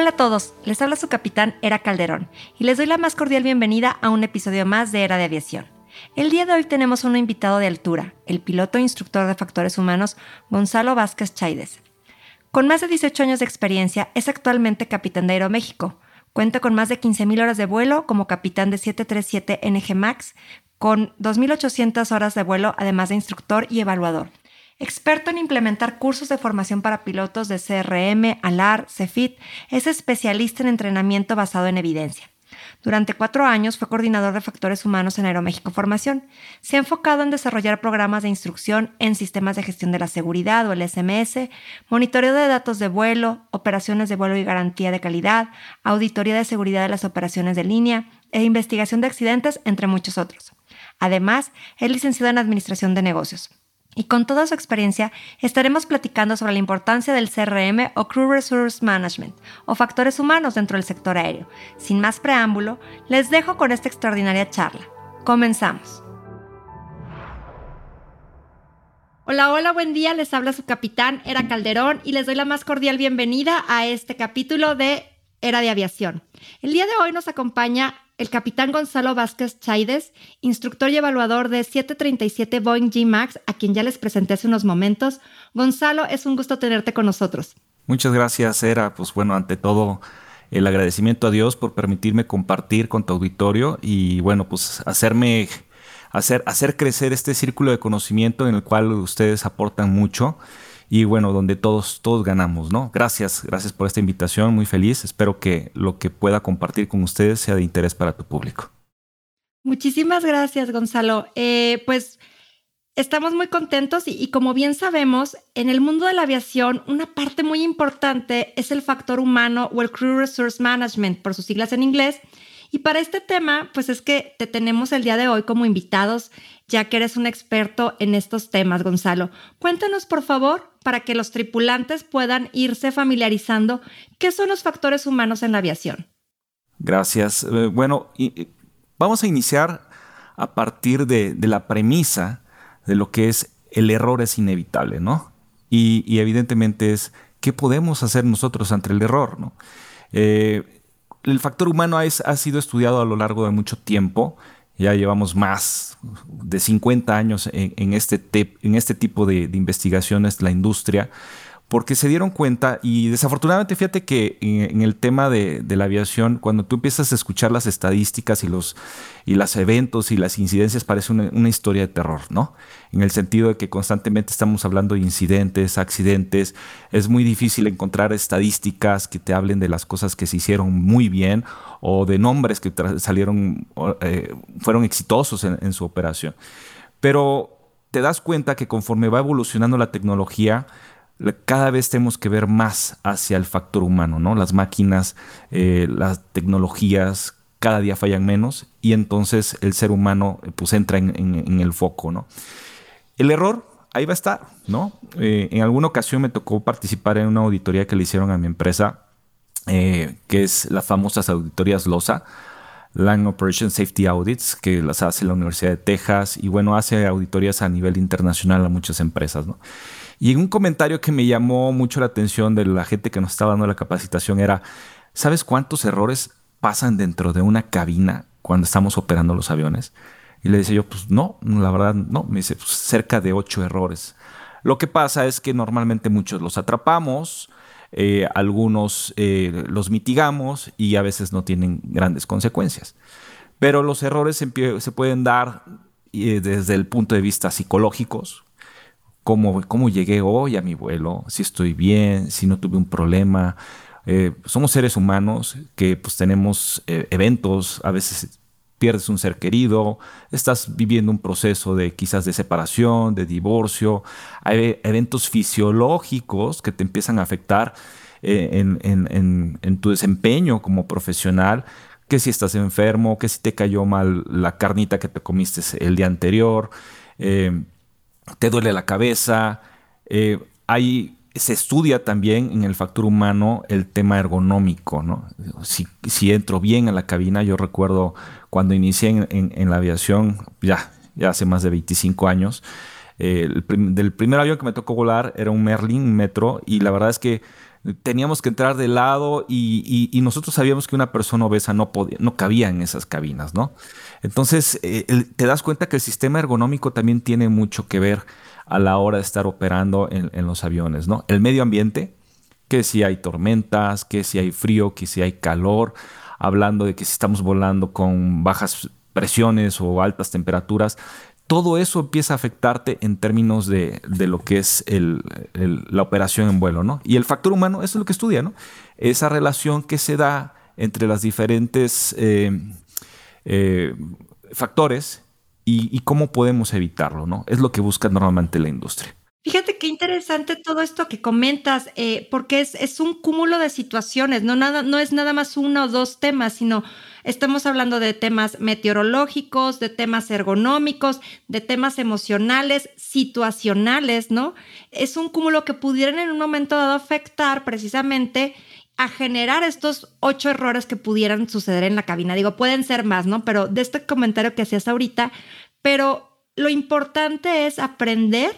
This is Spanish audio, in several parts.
Hola a todos, les habla su capitán Era Calderón y les doy la más cordial bienvenida a un episodio más de Era de Aviación. El día de hoy tenemos un invitado de altura, el piloto e instructor de factores humanos Gonzalo Vázquez Chaides. Con más de 18 años de experiencia, es actualmente capitán de Aeroméxico. Cuenta con más de 15.000 horas de vuelo como capitán de 737 NG MAX, con 2.800 horas de vuelo, además de instructor y evaluador experto en implementar cursos de formación para pilotos de CRM, ALAR, CEFIT, es especialista en entrenamiento basado en evidencia. Durante cuatro años fue coordinador de factores humanos en Aeroméxico Formación. Se ha enfocado en desarrollar programas de instrucción en sistemas de gestión de la seguridad o el SMS, monitoreo de datos de vuelo, operaciones de vuelo y garantía de calidad, auditoría de seguridad de las operaciones de línea e investigación de accidentes, entre muchos otros. Además, es licenciado en Administración de Negocios y con toda su experiencia estaremos platicando sobre la importancia del CRM o Crew Resource Management o factores humanos dentro del sector aéreo. Sin más preámbulo, les dejo con esta extraordinaria charla. Comenzamos. Hola, hola, buen día. Les habla su capitán, Era Calderón, y les doy la más cordial bienvenida a este capítulo de Era de Aviación. El día de hoy nos acompaña el capitán Gonzalo Vázquez Chaides, instructor y evaluador de 737 Boeing G Max, a quien ya les presenté hace unos momentos. Gonzalo, es un gusto tenerte con nosotros. Muchas gracias, Era. Pues bueno, ante todo, el agradecimiento a Dios por permitirme compartir con tu auditorio y bueno, pues hacerme hacer, hacer crecer este círculo de conocimiento en el cual ustedes aportan mucho y bueno, donde todos, todos ganamos, ¿no? Gracias, gracias por esta invitación, muy feliz. Espero que lo que pueda compartir con ustedes sea de interés para tu público. Muchísimas gracias, Gonzalo. Eh, pues estamos muy contentos y, y, como bien sabemos, en el mundo de la aviación, una parte muy importante es el factor humano o el Crew Resource Management, por sus siglas en inglés. Y para este tema, pues es que te tenemos el día de hoy como invitados, ya que eres un experto en estos temas, Gonzalo. Cuéntanos, por favor, para que los tripulantes puedan irse familiarizando qué son los factores humanos en la aviación. Gracias. Eh, bueno, vamos a iniciar a partir de, la premisa de lo que es el error es inevitable, ¿no? Y, evidentemente es qué podemos hacer nosotros ante el error, ¿no? Eh, el factor humano ha, sido estudiado a lo largo de mucho tiempo ya llevamos más de 50 años en, este, en este tipo de, investigaciones, la industria, porque se dieron cuenta y desafortunadamente fíjate que en, el tema de, la aviación, cuando tú empiezas a escuchar las estadísticas y los y los eventos y las incidencias, parece una, historia de terror, ¿no? En el sentido de que constantemente estamos hablando de incidentes, accidentes, es muy difícil encontrar estadísticas que te hablen de las cosas que se hicieron muy bien o de nombres que salieron, eh, fueron exitosos en su operación. Pero te das cuenta que conforme va evolucionando la tecnología, cada vez tenemos que ver más hacia el factor humano, ¿no? Las máquinas, eh, las tecnologías cada día fallan menos y entonces el ser humano eh, pues entra en, el foco, ¿no? El error ahí va a estar, ¿no? Eh, en alguna ocasión me tocó participar en una auditoría que le hicieron a mi empresa, que es las famosas auditorías LOSA, Line Operation Safety Audits, que las hace la Universidad de Texas y bueno, hace auditorías a nivel internacional a muchas empresas, ¿no? Y un comentario que me llamó mucho la atención de la gente que nos estaba dando la capacitación era, ¿sabes cuántos errores pasan dentro de una cabina cuando estamos operando los aviones? Y le decía yo, pues no, la verdad no. Me dice, pues, cerca de ocho errores. Lo que pasa es que normalmente muchos los atrapamos, eh, algunos eh, los mitigamos y a veces no tienen grandes consecuencias. Pero los errores se, pueden dar eh, desde el punto de vista psicológicos, cómo, llegué hoy a mi vuelo, si estoy bien, si no tuve un problema. Eh, somos seres humanos que pues tenemos eh, eventos, a veces pierdes un ser querido, estás viviendo un proceso de quizás de separación, de divorcio, hay eventos fisiológicos que te empiezan a afectar eh, en, tu desempeño como profesional, que si estás enfermo, que si te cayó mal la carnita que te comiste el día anterior, te duele la cabeza, eh, hay se estudia también en el factor humano el tema ergonómico, ¿no? Si, entro bien a la cabina, yo recuerdo cuando inicié en, la aviación, ya, ya hace más de 25 años, eh, el del primer avión que me tocó volar era un Merlin Metro y la verdad es que teníamos que entrar de lado y, nosotros sabíamos que una persona obesa no, podía, no cabía en esas cabinas, ¿no? Entonces, eh, te das cuenta que el sistema ergonómico también tiene mucho que ver a la hora de estar operando en, los aviones, ¿no? El medio ambiente, que si hay tormentas, que si hay frío, que si hay calor, hablando de que si estamos volando con bajas presiones o altas temperaturas, todo eso empieza a afectarte en términos de, lo que es la operación en vuelo, ¿no? Y el factor humano, eso es lo que estudia, ¿no? Esa relación que se da entre las diferentes eh, eh, factores y, cómo podemos evitarlo, ¿no? Es lo que busca normalmente la industria. Fíjate qué interesante todo esto que comentas, eh, porque es, es, un cúmulo de situaciones, no, nada, no es nada más uno o dos temas, sino estamos hablando de temas meteorológicos, de temas ergonómicos, de temas emocionales, situacionales, ¿no? Es un cúmulo que pudieran en un momento dado afectar precisamente a generar estos ocho errores que pudieran suceder en la cabina. Digo, pueden ser más, ¿no? Pero de este comentario que hacías ahorita, pero lo importante es aprender,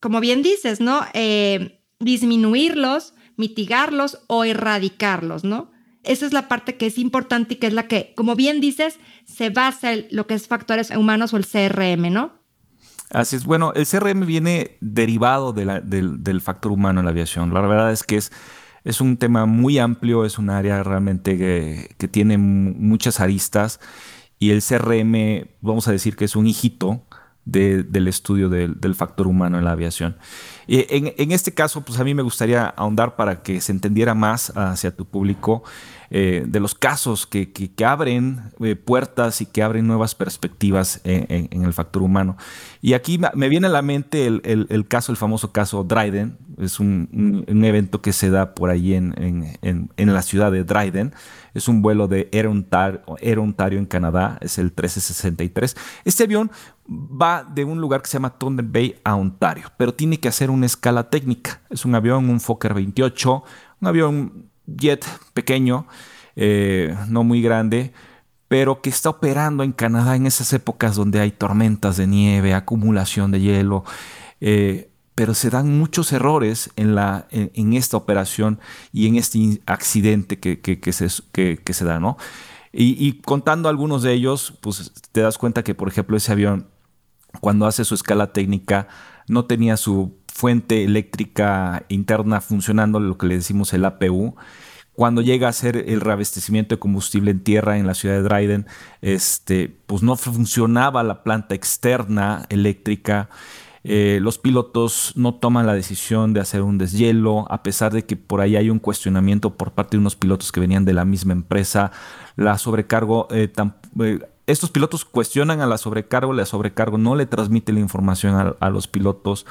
como bien dices, ¿no? Eh, disminuirlos, mitigarlos o erradicarlos, ¿no? Esa es la parte que es importante y que es la que, como bien dices, se basa en lo que es factores humanos o el CRM, ¿no? Así es. Bueno, el CRM viene derivado del, del factor humano en la aviación. La verdad es que es es un tema muy amplio, es un área realmente que, tiene muchas aristas y el CRM, vamos a decir que es un hijito del estudio del, factor humano en la aviación. En, en, este caso, pues a mí me gustaría ahondar para que se entendiera más hacia tu público eh, de los casos que, abren eh, puertas y que abren nuevas perspectivas en, el factor humano. Y aquí me viene a la mente el, caso, el famoso caso Dryden. Es un, evento que se da por ahí en, la ciudad de Dryden. Es un vuelo de Air Ontario, en Canadá. Es el 1363. Este avión va de un lugar que se llama Thunder Bay a Ontario, pero tiene que hacer una escala técnica. Es un avión, un Fokker 28, un avión jet pequeño, eh, no muy grande, pero que está operando en Canadá en esas épocas donde hay tormentas de nieve, acumulación de hielo, eh, pero se dan muchos errores en, la, en, esta operación y en este accidente que, que, se, que, se, da, ¿no? Y, y, contando algunos de ellos, pues te das cuenta que, por ejemplo, ese avión, cuando hace su escala técnica, no tenía su fuente eléctrica interna funcionando, lo que le decimos el APU. Cuando llega a ser el reabastecimiento de combustible en tierra en la ciudad de Dryden, este, pues no funcionaba la planta externa eléctrica. Eh, los pilotos no toman la decisión de hacer un deshielo, a pesar de que por ahí hay un cuestionamiento por parte de unos pilotos que venían de la misma empresa. La sobrecargo, eh, eh, estos pilotos cuestionan a la sobrecargo, la sobrecargo no le transmite la información a los pilotos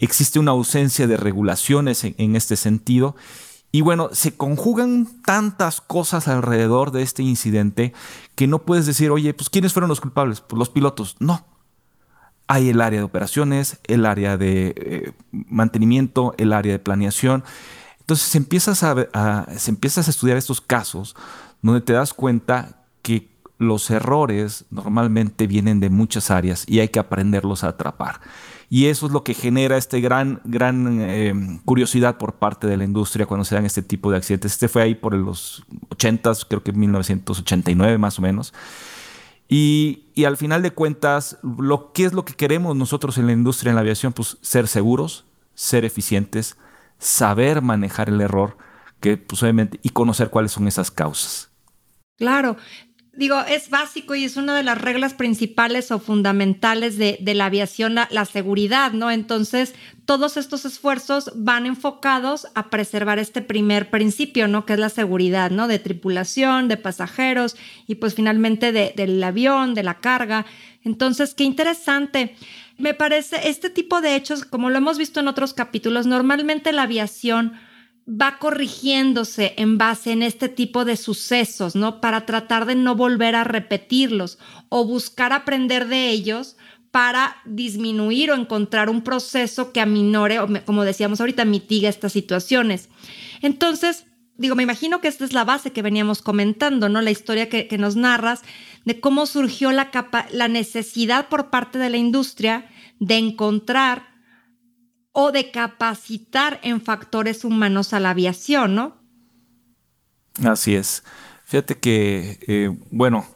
existe una ausencia de regulaciones en, este sentido. Y bueno, se conjugan tantas cosas alrededor de este incidente que no puedes decir, oye, pues ¿quiénes fueron los culpables? Pues los pilotos. No. Hay el área de operaciones, el área de eh, mantenimiento, el área de planeación. Entonces a, se empiezas a estudiar estos casos donde te das cuenta que los errores normalmente vienen de muchas áreas y hay que aprenderlos a atrapar. Y eso es lo que genera esta gran, gran eh, curiosidad por parte de la industria cuando se dan este tipo de accidentes. Este fue ahí por los 80, creo que 1989 más o menos. Y, y, al final de cuentas, lo, ¿qué es lo que queremos nosotros en la industria, en la aviación? Pues ser seguros, ser eficientes, saber manejar el error, que pues, y conocer cuáles son esas causas. Claro, digo, es básico y es una de las reglas principales o fundamentales de, la aviación, la, seguridad, ¿no? Entonces, todos estos esfuerzos van enfocados a preservar este primer principio, ¿no? Que es la seguridad, ¿no? De tripulación, de pasajeros y pues finalmente del avión, de la carga. Entonces, qué interesante. Me parece, este tipo de hechos, como lo hemos visto en otros capítulos, normalmente la aviación va corrigiéndose en base en este tipo de sucesos, ¿no? Para tratar de no volver a repetirlos o buscar aprender de ellos para disminuir o encontrar un proceso que aminore o, como decíamos ahorita, mitiga estas situaciones. Entonces, digo, me imagino que esta es la base que veníamos comentando, ¿no? La historia que, nos narras de cómo surgió la, la necesidad por parte de la industria de encontrar o de capacitar en factores humanos a la aviación, ¿no? Así es. Fíjate que, eh, bueno,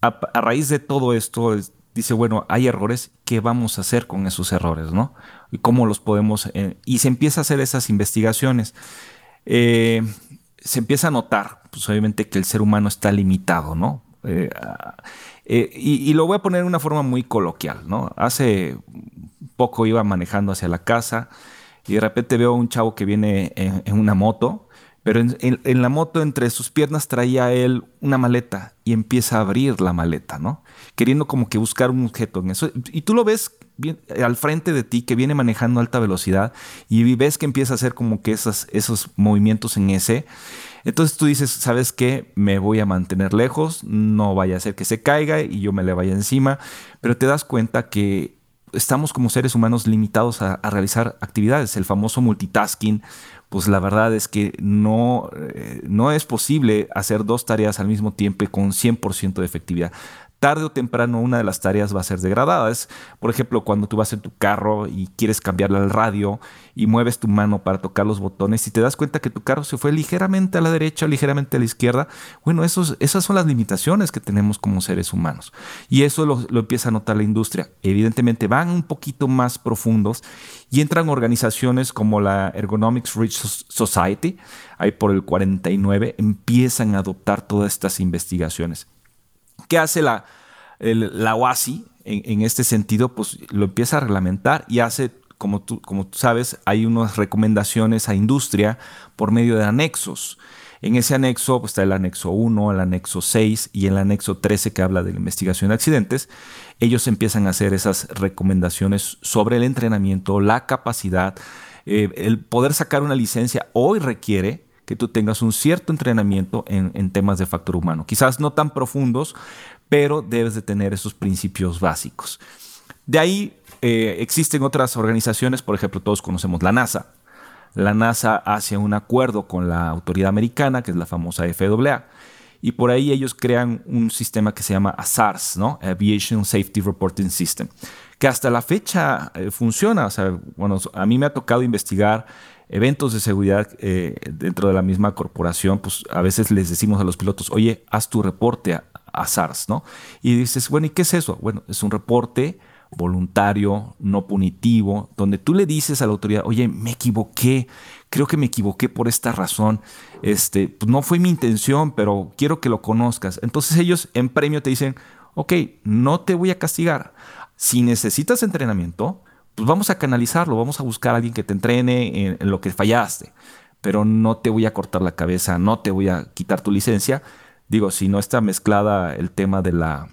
a, raíz de todo esto, dice, bueno, hay errores, ¿qué vamos a hacer con esos errores, no? Y cómo los podemos... Eh, y se empieza a hacer esas investigaciones. Eh, se empieza a notar, pues obviamente, que el ser humano está limitado, ¿no? y, lo voy a poner de una forma muy coloquial, ¿no? Hace poco iba manejando hacia la casa y de repente veo a un chavo que viene en, una moto, pero en, la moto entre sus piernas traía él una maleta y empieza a abrir la maleta, ¿no? Queriendo como que buscar un objeto en eso. Y tú lo ves bien, al frente de ti que viene manejando a alta velocidad y ves que empieza a hacer como que esos movimientos en ese. Entonces tú dices, ¿sabes qué? Me voy a mantener lejos, no vaya a ser que se caiga y yo me le vaya encima, pero te das cuenta que estamos como seres humanos limitados a, realizar actividades. El famoso multitasking, pues la verdad es que no, eh, no es posible hacer dos tareas al mismo tiempo con 100% de efectividad tarde o temprano una de las tareas va a ser degradada. Es, por ejemplo, cuando tú vas en tu carro y quieres cambiarle al radio y mueves tu mano para tocar los botones y te das cuenta que tu carro se fue ligeramente a la derecha o ligeramente a la izquierda. Bueno, esos, esas son las limitaciones que tenemos como seres humanos. Y eso lo, lo empieza a notar la industria. Evidentemente van un poquito más profundos y entran organizaciones como la Ergonomics Research Society, ahí por el 49, empiezan a adoptar todas estas investigaciones. ¿Qué hace la, la OASI en, este sentido? Pues lo empieza a reglamentar y hace, como tú, como tú sabes, hay unas recomendaciones a industria por medio de anexos. En ese anexo pues, está el anexo 1, el anexo 6 y el anexo 13 que habla de la investigación de accidentes. Ellos empiezan a hacer esas recomendaciones sobre el entrenamiento, la capacidad, eh, el poder sacar una licencia hoy requiere que tú tengas un cierto entrenamiento en, temas de factor humano. Quizás no tan profundos, pero debes de tener esos principios básicos. De ahí eh, existen otras organizaciones, por ejemplo, todos conocemos la NASA. La NASA hace un acuerdo con la autoridad americana, que es la famosa FAA, y por ahí ellos crean un sistema que se llama ASARS, ¿no? Aviation Safety Reporting System, que hasta la fecha eh, funciona. O sea, bueno, a mí me ha tocado investigar eventos de seguridad eh, dentro de la misma corporación, pues a veces les decimos a los pilotos, oye, haz tu reporte a, SARS, ¿no? Y dices, bueno, ¿y qué es eso? Bueno, es un reporte voluntario, no punitivo, donde tú le dices a la autoridad, oye, me equivoqué, creo que me equivoqué por esta razón, este, pues no fue mi intención, pero quiero que lo conozcas. Entonces ellos en premio te dicen, ok, no te voy a castigar. Si necesitas entrenamiento, pues vamos a canalizarlo, vamos a buscar a alguien que te entrene en, lo que fallaste, pero no te voy a cortar la cabeza, no te voy a quitar tu licencia. Digo, si no está mezclada el tema de la,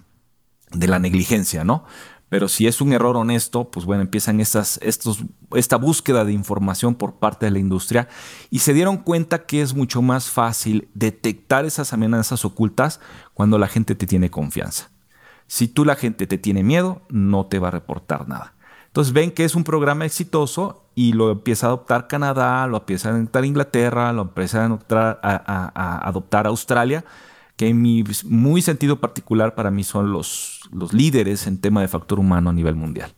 de la negligencia, ¿no? Pero si es un error honesto, pues bueno, empiezan estas, estos, esta búsqueda de información por parte de la industria y se dieron cuenta que es mucho más fácil detectar esas amenazas ocultas cuando la gente te tiene confianza. Si tú la gente te tiene miedo, no te va a reportar nada. Entonces ven que es un programa exitoso y lo empieza a adoptar Canadá, lo empieza a adoptar Inglaterra, lo empieza a adoptar, a, adoptar Australia, que en mi muy sentido particular para mí son los, los líderes en tema de factor humano a nivel mundial.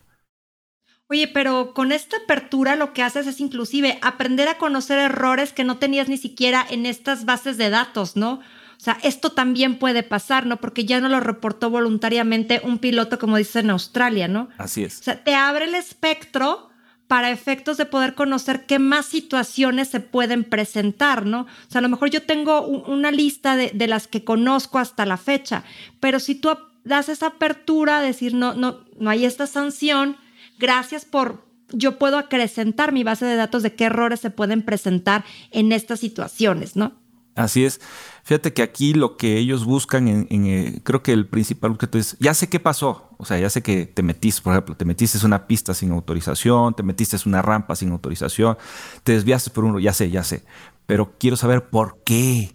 Oye, pero con esta apertura lo que haces es inclusive aprender a conocer errores que no tenías ni siquiera en estas bases de datos, ¿no? O sea, esto también puede pasar, ¿no? Porque ya no lo reportó voluntariamente un piloto, como dice en Australia, ¿no? Así es. O sea, te abre el espectro para efectos de poder conocer qué más situaciones se pueden presentar, ¿no? O sea, a lo mejor yo tengo una lista de, de, las que conozco hasta la fecha, pero si tú das esa apertura, decir, no, no, no hay esta sanción, gracias por, yo puedo acrecentar mi base de datos de qué errores se pueden presentar en estas situaciones, ¿no? Así es. Fíjate que aquí lo que ellos buscan, en, eh, creo que el principal objeto es, ya sé qué pasó, o sea, ya sé que te metiste, por ejemplo, te metiste en una pista sin autorización, te metiste en una rampa sin autorización, te desviaste por uno, ya sé, ya sé, pero quiero saber por qué.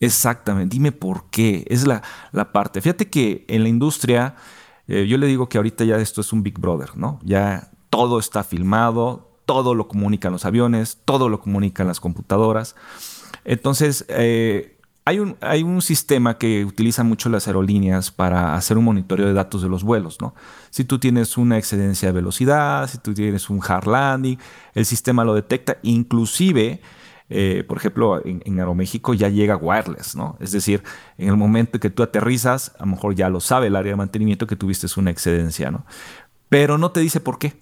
Exactamente, dime por qué, es la, la parte. Fíjate que en la industria, eh, yo le digo que ahorita ya esto es un Big Brother, ¿no? Ya todo está filmado, todo lo comunican los aviones, todo lo comunican las computadoras. Entonces, eh, hay, un, hay un sistema que utilizan mucho las aerolíneas para hacer un monitoreo de datos de los vuelos, ¿no? Si tú tienes una excedencia de velocidad, si tú tienes un hard landing, el sistema lo detecta, inclusive... Eh, por ejemplo, en, Aeroméxico ya llega wireless, ¿no? Es decir, en el momento que tú aterrizas, a lo mejor ya lo sabe el área de mantenimiento que tuviste una excedencia, ¿no? Pero no te dice por qué.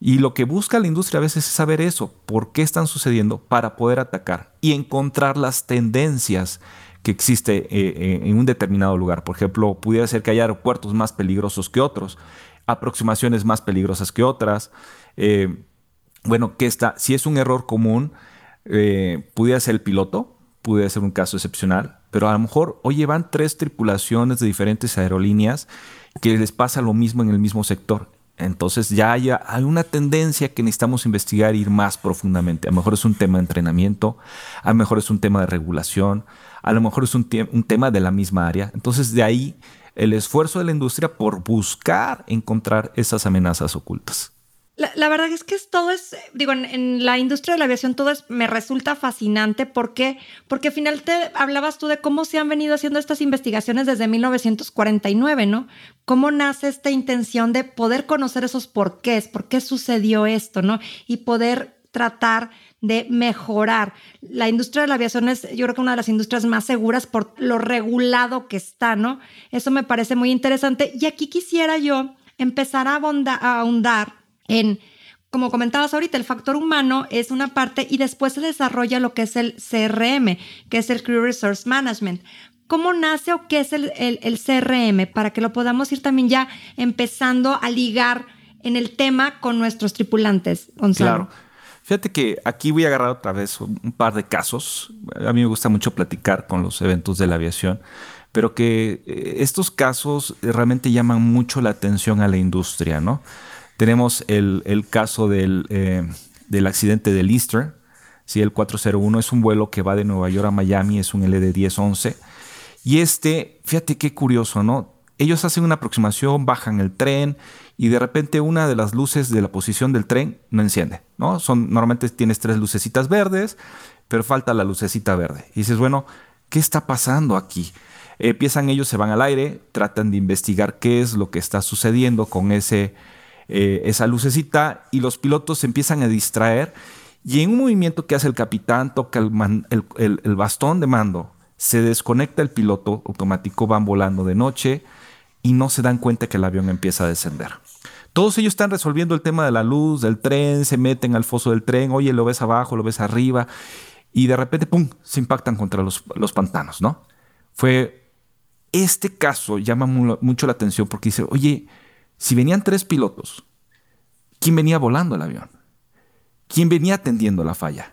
Y lo que busca la industria a veces es saber eso, por qué están sucediendo para poder atacar y encontrar las tendencias que existe eh, eh, en un determinado lugar. Por ejemplo, pudiera ser que haya aeropuertos más peligrosos que otros, aproximaciones más peligrosas que otras. Eh, bueno, que está, si es un error común, pudiera ser el piloto, pudiera ser un caso excepcional, pero a lo mejor, oye, van tres tripulaciones de diferentes aerolíneas que les pasa lo mismo en el mismo sector. Entonces ya hay, una tendencia que necesitamos investigar e ir más profundamente. A lo mejor es un tema de entrenamiento, a lo mejor es un tema de regulación, a lo mejor es un, un tema de la misma área. Entonces de ahí el esfuerzo de la industria por buscar encontrar esas amenazas ocultas. La, verdad es que todo es, digo, en, la industria de la aviación todo es, me resulta fascinante. ¿Por qué? Porque al final te hablabas tú de cómo se han venido haciendo estas investigaciones desde 1949, ¿no? ¿Cómo nace esta intención de poder conocer esos porqués? ¿Por qué sucedió esto, no? Y poder tratar de mejorar. La industria de la aviación es, yo creo que una de las industrias más seguras por lo regulado que está, ¿no? Eso me parece muy interesante. Y aquí quisiera yo empezar a, a ahondar en, como comentabas ahorita, el factor humano es una parte y después se desarrolla lo que es el CRM, que es el Crew Resource Management. ¿Cómo nace o qué es el, CRM? Para que lo podamos ir también ya empezando a ligar en el tema con nuestros tripulantes, Gonzalo. Claro. Fíjate que aquí voy a agarrar otra vez un par de casos. A mí me gusta mucho platicar con los eventos de la aviación, pero que eh, estos casos realmente llaman mucho la atención a la industria, ¿no? Tenemos el, caso del, eh, del, accidente del Easter, ¿sí? el 401 es un vuelo que va de Nueva York a Miami, es un LD1011. Y este, fíjate qué curioso, ¿no? Ellos hacen una aproximación, bajan el tren y de repente una de las luces de la posición del tren no enciende, ¿no? Son, normalmente tienes tres lucecitas verdes, pero falta la lucecita verde. Y dices, bueno, ¿qué está pasando aquí? empiezan ellos, se van al aire, tratan de investigar qué es lo que está sucediendo con ese eh, esa lucecita y los pilotos se empiezan a distraer y en un movimiento que hace el capitán, toca el, bastón de mando, se desconecta el piloto automático, van volando de noche y no se dan cuenta que el avión empieza a descender. Todos ellos están resolviendo el tema de la luz, del tren, se meten al foso del tren, oye, lo ves abajo, lo ves arriba, y de repente, ¡pum!, se impactan contra los, los pantanos, ¿no? Fue, este caso llama mucho la atención porque dice, oye, si venían tres pilotos, ¿quién venía volando el avión? ¿Quién venía atendiendo la falla?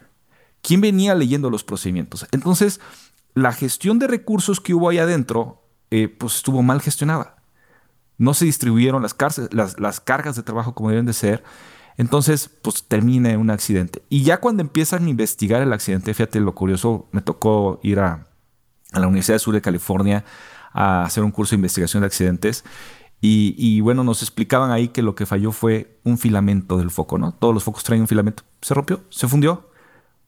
¿Quién venía leyendo los procedimientos? Entonces, la gestión de recursos que hubo ahí adentro, eh, pues estuvo mal gestionada. No se distribuyeron las, las, cargas de trabajo como deben de ser. Entonces, pues termina un accidente. Y ya cuando empiezan a investigar el accidente, fíjate lo curioso, me tocó ir a, a la Universidad del Sur de California a hacer un curso de investigación de accidentes. Y, bueno, nos explicaban ahí que lo que falló fue un filamento del foco, ¿no? Todos los focos traen un filamento. Se rompió, se fundió.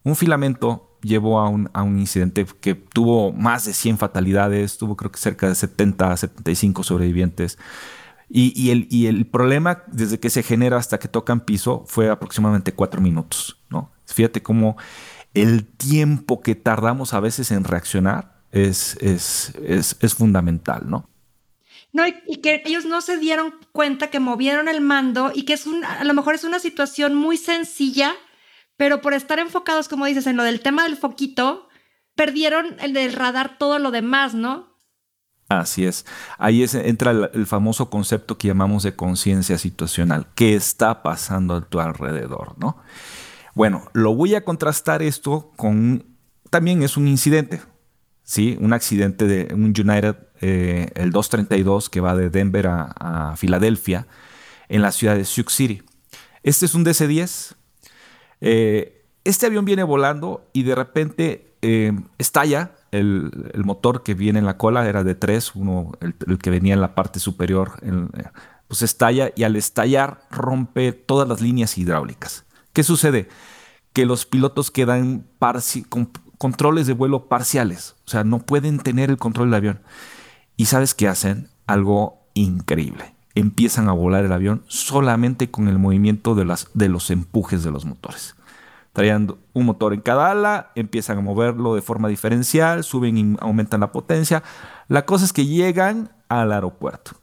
Un filamento llevó a un, incidente que tuvo más de 100 fatalidades, tuvo creo que cerca de 70, 75 sobrevivientes. Y, y, el, y el problema desde que se genera hasta que tocan piso fue aproximadamente cuatro minutos, ¿no? Fíjate cómo el tiempo que tardamos a veces en reaccionar es, es fundamental, ¿no? No, y, que ellos no se dieron cuenta que movieron el mando y que es un, a lo mejor es una situación muy sencilla, pero por estar enfocados, como dices, en lo del tema del foquito, perdieron el del radar todo lo demás, ¿no? Así es. Ahí entra el, famoso concepto que llamamos de conciencia situacional. ¿Qué está pasando a tu alrededor? ¿no? Bueno, lo voy a contrastar esto con también es un incidente. ¿sí? Un accidente de un United, eh, el 232, que va de Denver a, Filadelfia, en la ciudad de Sioux City. Este es un DC-10. Eh, este avión viene volando y de repente eh, estalla. El, motor que viene en la cola era de tres, uno, el, que venía en la parte superior, pues estalla y al estallar rompe todas las líneas hidráulicas. ¿Qué sucede? Que los pilotos quedan con controles de vuelo parciales, o sea, no pueden tener el control del avión. ¿Y sabes qué hacen? Algo increíble. Empiezan a volar el avión solamente con el movimiento de, los empujes de los motores. Traían un motor en cada ala, empiezan a moverlo de forma diferencial, suben y aumentan la potencia. La cosa es que llegan al aeropuerto.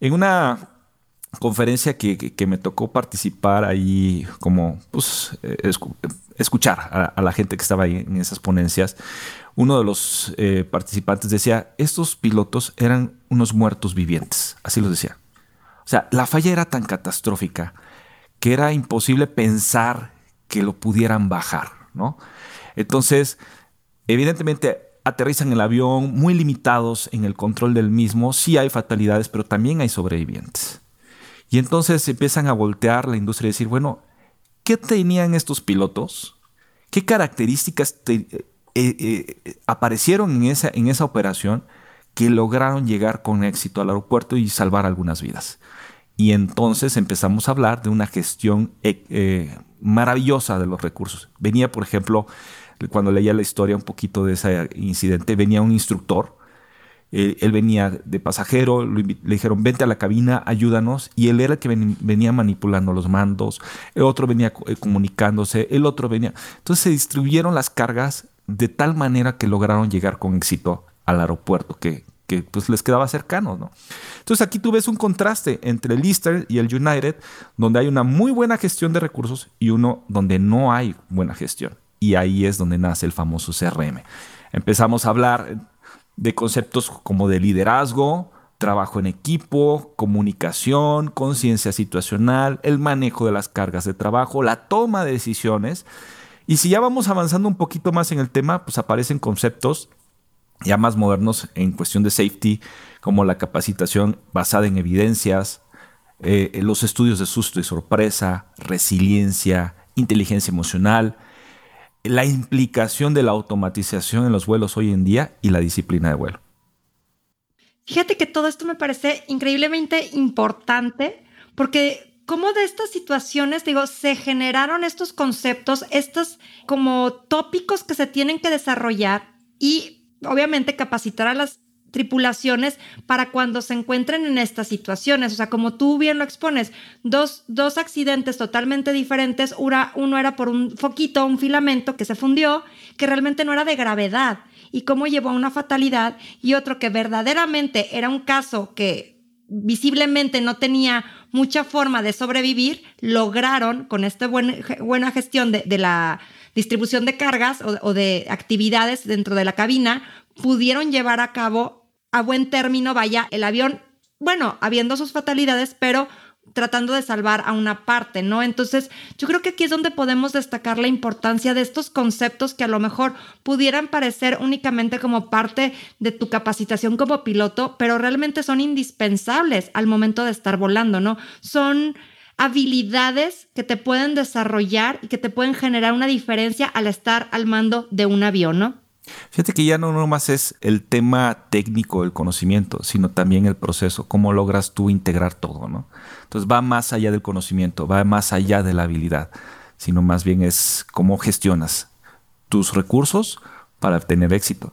En una conferencia que, me tocó participar ahí, como pues, eh, escuchar a, la gente que estaba ahí en esas ponencias, uno de los eh, participantes decía, estos pilotos eran unos muertos vivientes, así lo decía. O sea, la falla era tan catastrófica que era imposible pensar que lo pudieran bajar, ¿no? Entonces, evidentemente aterrizan el avión muy limitados en el control del mismo, sí hay fatalidades, pero también hay sobrevivientes. Y entonces empiezan a voltear la industria y decir, bueno, ¿qué tenían estos pilotos? ¿Qué características eh, eh, aparecieron en esa, en esa operación que lograron llegar con éxito al aeropuerto y salvar algunas vidas? Y entonces empezamos a hablar de una gestión eh, maravillosa de los recursos. Venía, por ejemplo, cuando leía la historia un poquito de ese incidente, venía un instructor él, venía de pasajero, le dijeron, vente a la cabina, ayúdanos. Y él era el que venía manipulando los mandos, el otro venía eh, comunicándose, el otro venía... Entonces se distribuyeron las cargas de tal manera que lograron llegar con éxito al aeropuerto, que, pues les quedaba cercano, ¿no? Entonces aquí tú ves un contraste entre el Eastern y el United, donde hay una muy buena gestión de recursos y uno donde no hay buena gestión. Y ahí es donde nace el famoso CRM. Empezamos a hablar de conceptos como de liderazgo, trabajo en equipo, comunicación, conciencia situacional, el manejo de las cargas de trabajo, la toma de decisiones. Y si ya vamos avanzando un poquito más en el tema, pues aparecen conceptos ya más modernos en cuestión de safety, como la capacitación basada en evidencias, eh, los estudios de susto y sorpresa, resiliencia, inteligencia emocional, la implicación de la automatización en los vuelos hoy en día y la disciplina de vuelo. Fíjate que todo esto me parece increíblemente importante porque como de estas situaciones, digo, se generaron estos conceptos, estos como tópicos que se tienen que desarrollar y obviamente capacitar a las tripulaciones para cuando se encuentren en estas situaciones. O sea, como tú bien lo expones, dos, dos accidentes totalmente diferentes. uno era por un foquito, un filamento que se fundió, que realmente no era de gravedad y cómo llevó a una fatalidad, y otro que verdaderamente era un caso que visiblemente no tenía mucha forma de sobrevivir, lograron con esta buena gestión de, la distribución de cargas o, o, de actividades dentro de la cabina, pudieron llevar a cabo a buen término, vaya, el avión, bueno, habiendo sus fatalidades, pero tratando de salvar a una parte, ¿no? Entonces, yo creo que aquí es donde podemos destacar la importancia de estos conceptos que a lo mejor pudieran parecer únicamente como parte de tu capacitación como piloto, pero realmente son indispensables al momento de estar volando, ¿no? Son habilidades que te pueden desarrollar y que te pueden generar una diferencia al estar al mando de un avión, ¿no? Fíjate que ya no nomás es el tema técnico del conocimiento, sino también el proceso, cómo logras tú integrar todo, ¿no? Entonces va más allá del conocimiento, va más allá de la habilidad, sino más bien es cómo gestionas tus recursos para tener éxito.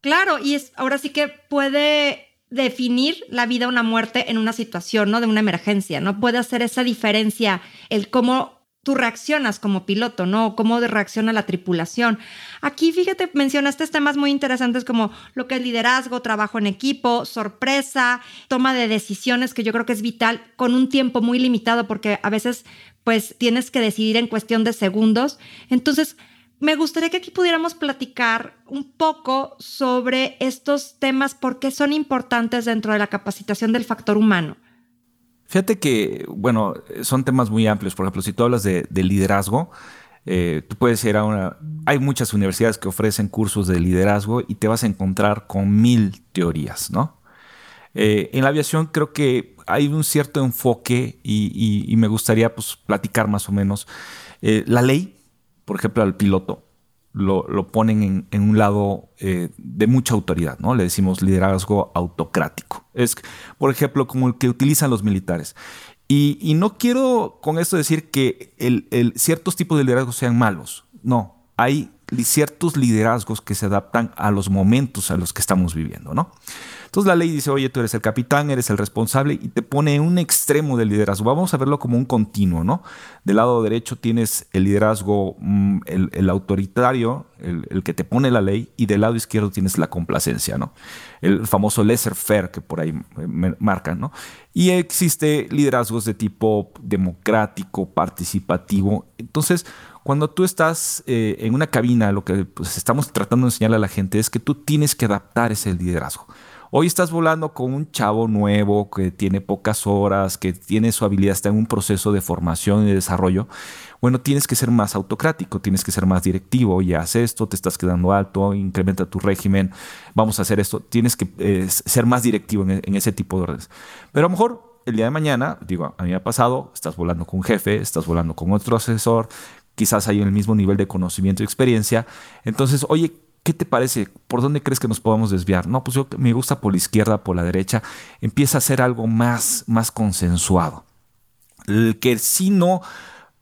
Claro, y es ahora sí que puede definir la vida o una muerte en una situación, ¿no? De una emergencia, ¿no? Puede hacer esa diferencia, el cómo tú reaccionas como piloto, ¿no? Cómo reacciona la tripulación. Aquí, fíjate, mencionaste temas muy interesantes como lo que es liderazgo, trabajo en equipo, sorpresa, toma de decisiones, que yo creo que es vital con un tiempo muy limitado porque a veces pues tienes que decidir en cuestión de segundos. Entonces, me gustaría que aquí pudiéramos platicar un poco sobre estos temas, porque son importantes dentro de la capacitación del factor humano. Fíjate que, bueno, son temas muy amplios. Por ejemplo, si tú hablas de, liderazgo, eh, tú puedes ir a una... Hay muchas universidades que ofrecen cursos de liderazgo y te vas a encontrar con mil teorías, ¿no? Eh, en la aviación creo que hay un cierto enfoque y, me gustaría pues, platicar más o menos. Eh, la ley, por ejemplo, al piloto, lo, ponen en, un lado eh, de mucha autoridad, ¿no? Le decimos liderazgo autocrático. Es, por ejemplo, como el que utilizan los militares. Y, no quiero con esto decir que ciertos tipos de liderazgo sean malos. No, hay ciertos liderazgos que se adaptan a los momentos a los que estamos viviendo, ¿no? Entonces la ley dice, oye, tú eres el capitán, eres el responsable y te pone en un extremo del liderazgo. Vamos a verlo como un continuo, ¿no? Del lado derecho tienes el liderazgo, mm, el, autoritario, el, que te pone la ley, y del lado izquierdo tienes la complacencia, ¿no? El famoso laissez-faire que por ahí marcan, ¿no? Y existe liderazgos de tipo democrático, participativo. Entonces, cuando tú estás eh, en una cabina, lo que pues, estamos tratando de enseñarle a la gente es que tú tienes que adaptar ese liderazgo. Hoy estás volando con un chavo nuevo que tiene pocas horas, que tiene su habilidad, está en un proceso de formación y de desarrollo. Bueno, tienes que ser más autocrático, tienes que ser más directivo. Ya haz esto, te estás quedando alto, incrementa tu régimen, vamos a hacer esto. Tienes que eh, ser más directivo en, en ese tipo de órdenes. Pero a lo mejor el día de mañana, digo, a mí me ha pasado, estás volando con un jefe, estás volando con otro asesor, quizás hay el mismo nivel de conocimiento y experiencia. Entonces, oye, ¿Qué te parece? ¿Por dónde crees que nos podemos desviar? No, pues yo me gusta por la izquierda, por la derecha. Empieza a ser algo más, más consensuado. El que sí no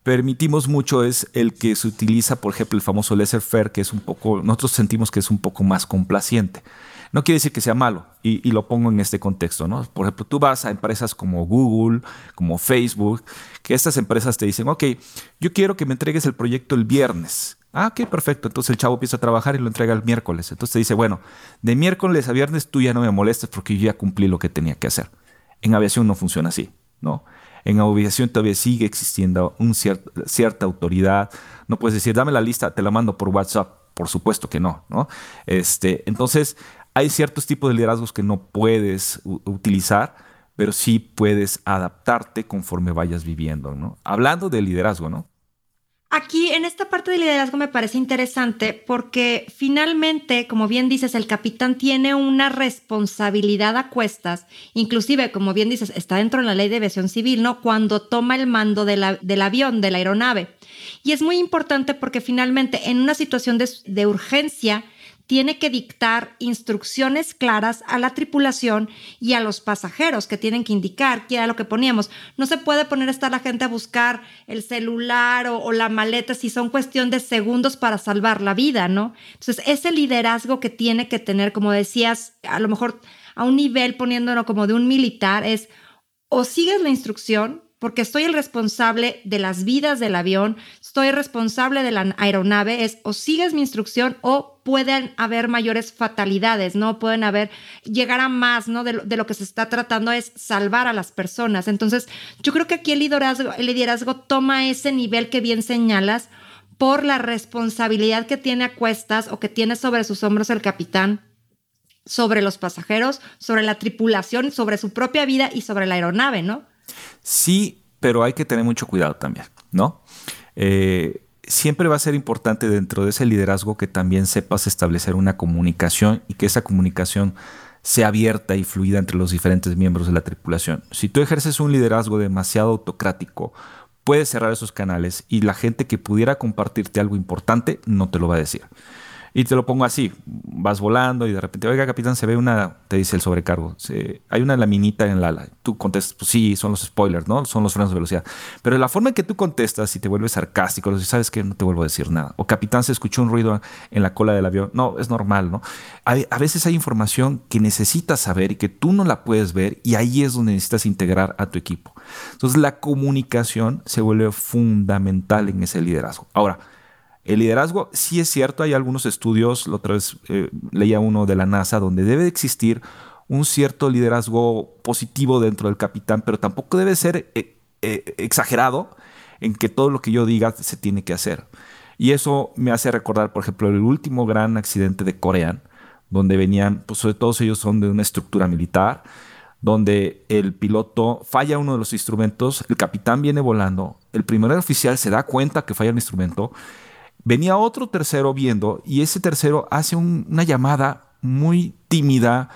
permitimos mucho es el que se utiliza, por ejemplo, el famoso laissez-faire, que es un poco, nosotros sentimos que es un poco más complaciente. No quiere decir que sea malo, y, y, lo pongo en este contexto, ¿no? Por ejemplo, tú vas a empresas como Google, como Facebook, que estas empresas te dicen, ok, yo quiero que me entregues el proyecto el viernes. Ah, ok, perfecto. Entonces el chavo empieza a trabajar y lo entrega el miércoles. Entonces dice, bueno, de miércoles a viernes tú ya no me molestes porque yo ya cumplí lo que tenía que hacer. En aviación no funciona así, ¿no? En aviación todavía sigue existiendo un cierta autoridad. No puedes decir, dame la lista, te la mando por WhatsApp. Por supuesto que no, ¿no? Este, entonces, hay ciertos tipos de liderazgos que no puedes utilizar, pero sí puedes adaptarte conforme vayas viviendo, ¿no? Hablando de liderazgo, ¿no? Aquí en esta parte de liderazgo me parece interesante porque finalmente, como bien dices, el capitán tiene una responsabilidad a cuestas, inclusive, como bien dices, está dentro de la ley de aviación civil, ¿no? Cuando toma el mando del avión, de la aeronave. Y es muy importante porque finalmente en una situación de, de urgencia, tiene que dictar instrucciones claras a la tripulación y a los pasajeros que tienen que indicar qué era lo que poníamos. No se puede poner a estar la gente a buscar el celular o, la maleta si son cuestión de segundos para salvar la vida, ¿no? Entonces, ese liderazgo que tiene que tener, como decías, a lo mejor a un nivel poniéndolo como de un militar, es o sigues la instrucción porque estoy el responsable de las vidas del avión, estoy responsable de la aeronave, es o sigues mi instrucción o pueden haber mayores fatalidades, ¿no? Pueden haber, llegar a más, ¿no? De lo, que se está tratando es salvar a las personas. Entonces, yo creo que aquí el liderazgo, toma ese nivel que bien señalas por la responsabilidad que tiene a cuestas o que tiene sobre sus hombros el capitán sobre los pasajeros, sobre la tripulación, sobre su propia vida y sobre la aeronave, ¿no? Sí, pero hay que tener mucho cuidado también, ¿no? Eh, siempre va a ser importante dentro de ese liderazgo que también sepas establecer una comunicación y que esa comunicación sea abierta y fluida entre los diferentes miembros de la tripulación. Si tú ejerces un liderazgo demasiado autocrático, puedes cerrar esos canales y la gente que pudiera compartirte algo importante no te lo va a decir. Y te lo pongo así, vas volando y de repente, oiga, capitán, se ve una, te dice el sobrecargo, hay una laminita en la ala. Tú contestas, pues sí, son los spoilers, ¿no? Son los frenos de velocidad. Pero la forma en que tú contestas y te vuelves sarcástico, sabes que no te vuelvo a decir nada. O capitán, se escuchó un ruido en la cola del avión. No, es normal, ¿no? a veces hay información que necesitas saber y que tú no la puedes ver y ahí es donde necesitas integrar a tu equipo. Entonces la comunicación se vuelve fundamental en ese liderazgo. Ahora, el liderazgo, sí es cierto, hay algunos estudios, la otra vez eh, leía uno de la NASA, donde debe existir un cierto liderazgo positivo dentro del capitán, pero tampoco debe ser eh, eh, exagerado en que todo lo que yo diga se tiene que hacer. Y eso me hace recordar, por ejemplo, el último gran accidente de Corea, donde venían, pues sobre todos ellos son de una estructura militar, donde el piloto falla uno de los instrumentos, el capitán viene volando, el primer oficial se da cuenta que falla el instrumento venía otro tercero viendo y ese tercero hace una llamada muy tímida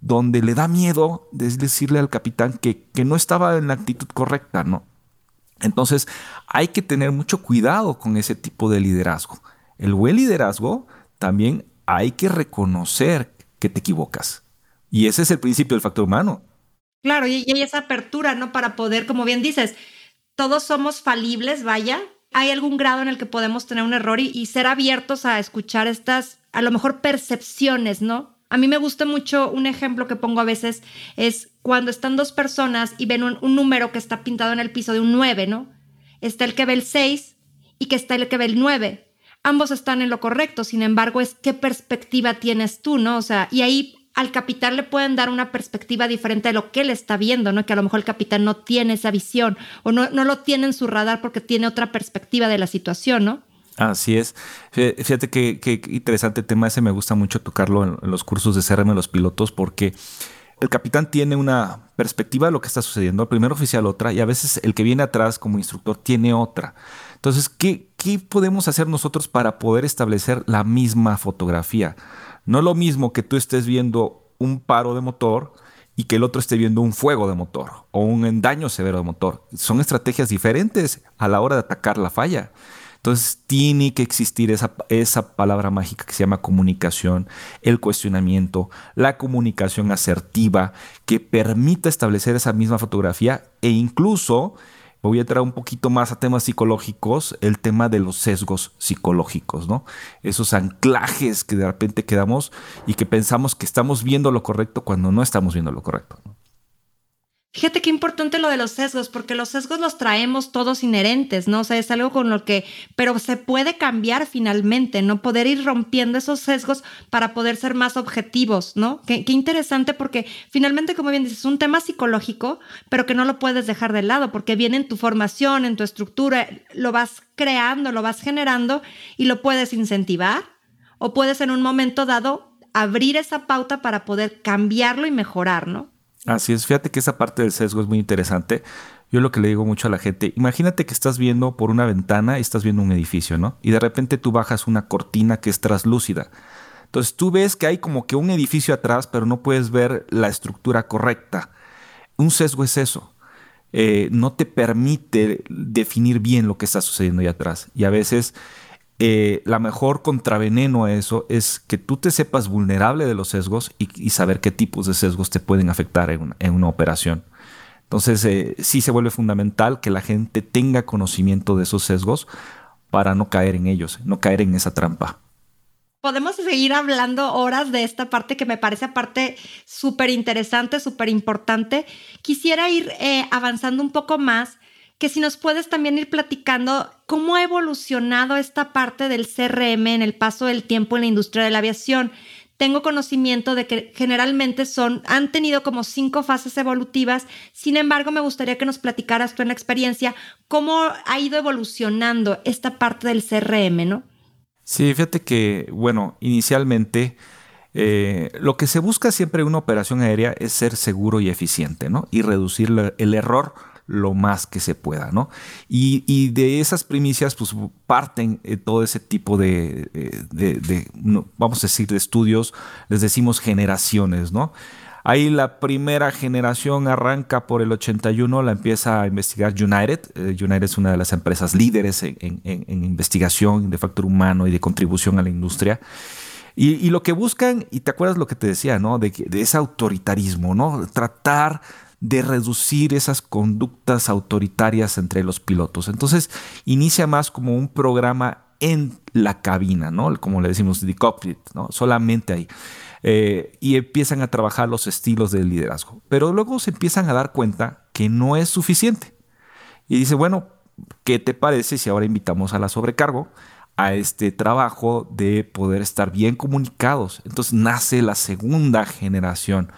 donde le da miedo de decirle al capitán que, que no estaba en la actitud correcta, ¿no? Entonces hay que tener mucho cuidado con ese tipo de liderazgo. El buen liderazgo también hay que reconocer que te equivocas. Y ese es el principio del factor humano. Claro, y hay esa apertura, ¿no? Para poder, como bien dices, todos somos falibles, vaya, hay algún grado en el que podemos tener un error y, ser abiertos a escuchar estas, a lo mejor, percepciones, ¿no? A mí me gusta mucho un ejemplo que pongo a veces es cuando están dos personas y ven un, número que está pintado en el piso de un 9, ¿no? Está el que ve el 6 y que está el que ve el 9. Ambos están en lo correcto, sin embargo, es qué perspectiva tienes tú, ¿no? O sea, y ahí al capitán le pueden dar una perspectiva diferente de lo que él está viendo, ¿no? Que a lo mejor el capitán no tiene esa visión o no, no lo tiene en su radar porque tiene otra perspectiva de la situación, ¿no? Así es. Fíjate qué interesante tema ese, me gusta mucho tocarlo en, los cursos de CRM de los pilotos porque el capitán tiene una perspectiva de lo que está sucediendo, el primer oficial otra y a veces el que viene atrás como instructor tiene otra. Entonces, ¿qué, qué podemos hacer nosotros para poder establecer la misma fotografía? No es lo mismo que tú estés viendo un paro de motor y que el otro esté viendo un fuego de motor o un daño severo de motor. Son estrategias diferentes a la hora de atacar la falla. Entonces tiene que existir esa, esa, palabra mágica que se llama comunicación, el cuestionamiento, la comunicación asertiva que permita establecer esa misma fotografía e incluso voy a entrar un poquito más a temas psicológicos, el tema de los sesgos psicológicos, ¿no? Esos anclajes que de repente quedamos y que pensamos que estamos viendo lo correcto cuando no estamos viendo lo correcto. Fíjate qué importante lo de los sesgos, porque los sesgos los traemos todos inherentes, ¿no? O sea, es algo con lo que, pero se puede cambiar finalmente, ¿no? Poder ir rompiendo esos sesgos para poder ser más objetivos, ¿no? Qué, interesante porque finalmente, como bien dices, es un tema psicológico, pero que no lo puedes dejar de lado porque viene en tu formación, en tu estructura, lo vas creando, lo vas generando y lo puedes incentivar o puedes en un momento dado abrir esa pauta para poder cambiarlo y mejorar, ¿no? Así es, fíjate que esa parte del sesgo es muy interesante. Yo lo que le digo mucho a la gente, imagínate que estás viendo por una ventana y estás viendo un edificio, ¿no? Y de repente tú bajas una cortina que es traslúcida. Entonces tú ves que hay como que un edificio atrás, pero no puedes ver la estructura correcta. Un sesgo es eso. Eh, no te permite definir bien lo que está sucediendo ahí atrás. Y a veces eh, la mejor contraveneno a eso es que tú te sepas vulnerable de los sesgos y, saber qué tipos de sesgos te pueden afectar en una, operación. Entonces, eh, sí se vuelve fundamental que la gente tenga conocimiento de esos sesgos para no caer en ellos, no caer en esa trampa. Podemos seguir hablando horas de esta parte que me parece aparte súper interesante, súper importante. Quisiera ir eh, avanzando un poco más que si nos puedes también ir platicando cómo ha evolucionado esta parte del CRM en el paso del tiempo en la industria de la aviación. Tengo conocimiento de que generalmente son, han tenido como cinco fases evolutivas. Sin embargo, me gustaría que nos platicaras tú en la experiencia cómo ha ido evolucionando esta parte del CRM, ¿no? Sí, fíjate que, bueno, inicialmente eh, lo que se busca siempre en una operación aérea es ser seguro y eficiente, ¿no? Y reducir el error lo más que se pueda, ¿no? Y, de esas primicias, pues parten eh, todo ese tipo de, vamos a decir, de estudios, les decimos generaciones, ¿no? Ahí la primera generación arranca por el 81, la empieza a investigar United. Eh, United es una de las empresas líderes en, investigación de factor humano y de contribución a la industria. Y, lo que buscan, y te acuerdas lo que te decía, ¿no? De, de ese autoritarismo, ¿no? Tratar de reducir esas conductas autoritarias entre los pilotos. Entonces, inicia más como un programa en la cabina, ¿no? Como le decimos, the cockpit, ¿no? Solamente ahí. Eh, y empiezan a trabajar los estilos de liderazgo. Pero luego se empiezan a dar cuenta que no es suficiente. Y dice, bueno, ¿qué te parece si ahora invitamos a la sobrecargo a este trabajo de poder estar bien comunicados? Entonces nace la segunda generación.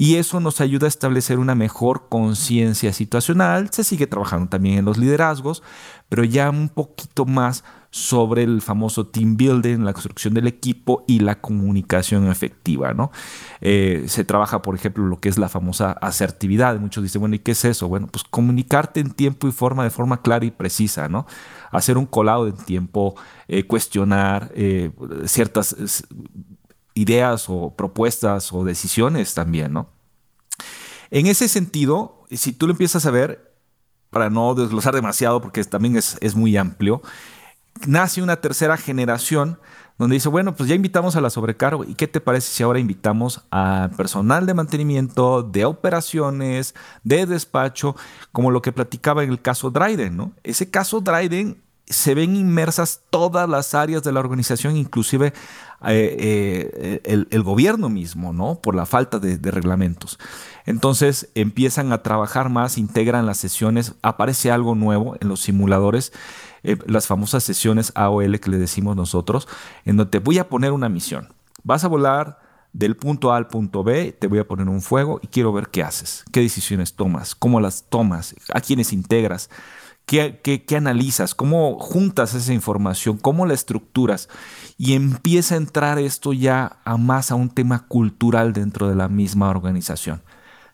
Y eso nos ayuda a establecer una mejor conciencia situacional. Se sigue trabajando también en los liderazgos, pero ya un poquito más sobre el famoso team building, la construcción del equipo y la comunicación efectiva. ¿no? Eh, se trabaja, por ejemplo, lo que es la famosa asertividad. Muchos dicen, bueno, ¿y qué es eso? Bueno, pues comunicarte en tiempo y forma, de forma clara y precisa, ¿no? Hacer un colado en tiempo, eh, cuestionar eh, ciertas ideas o propuestas o decisiones también, ¿no? En ese sentido, si tú lo empiezas a ver, para no desglosar demasiado, porque también es, es muy amplio, nace una tercera generación donde dice, bueno, pues ya invitamos a la sobrecargo. ¿Y qué te parece si ahora invitamos a personal de mantenimiento, de operaciones, de despacho, como lo que platicaba en el caso Dryden, ¿no? Ese caso Dryden se ven inmersas todas las áreas de la organización, inclusive eh, eh, el, gobierno mismo, ¿no? Por la falta de, reglamentos. Entonces empiezan a trabajar más, integran las sesiones, aparece algo nuevo en los simuladores, eh, las famosas sesiones AOL que le decimos nosotros, en donde te voy a poner una misión. Vas a volar del punto A al punto B, te voy a poner un fuego y quiero ver qué haces, qué decisiones tomas, cómo las tomas, a quiénes integras. ¿Qué, analizas? ¿Cómo juntas esa información? ¿Cómo la estructuras? Y empieza a entrar esto ya a más a un tema cultural dentro de la misma organización.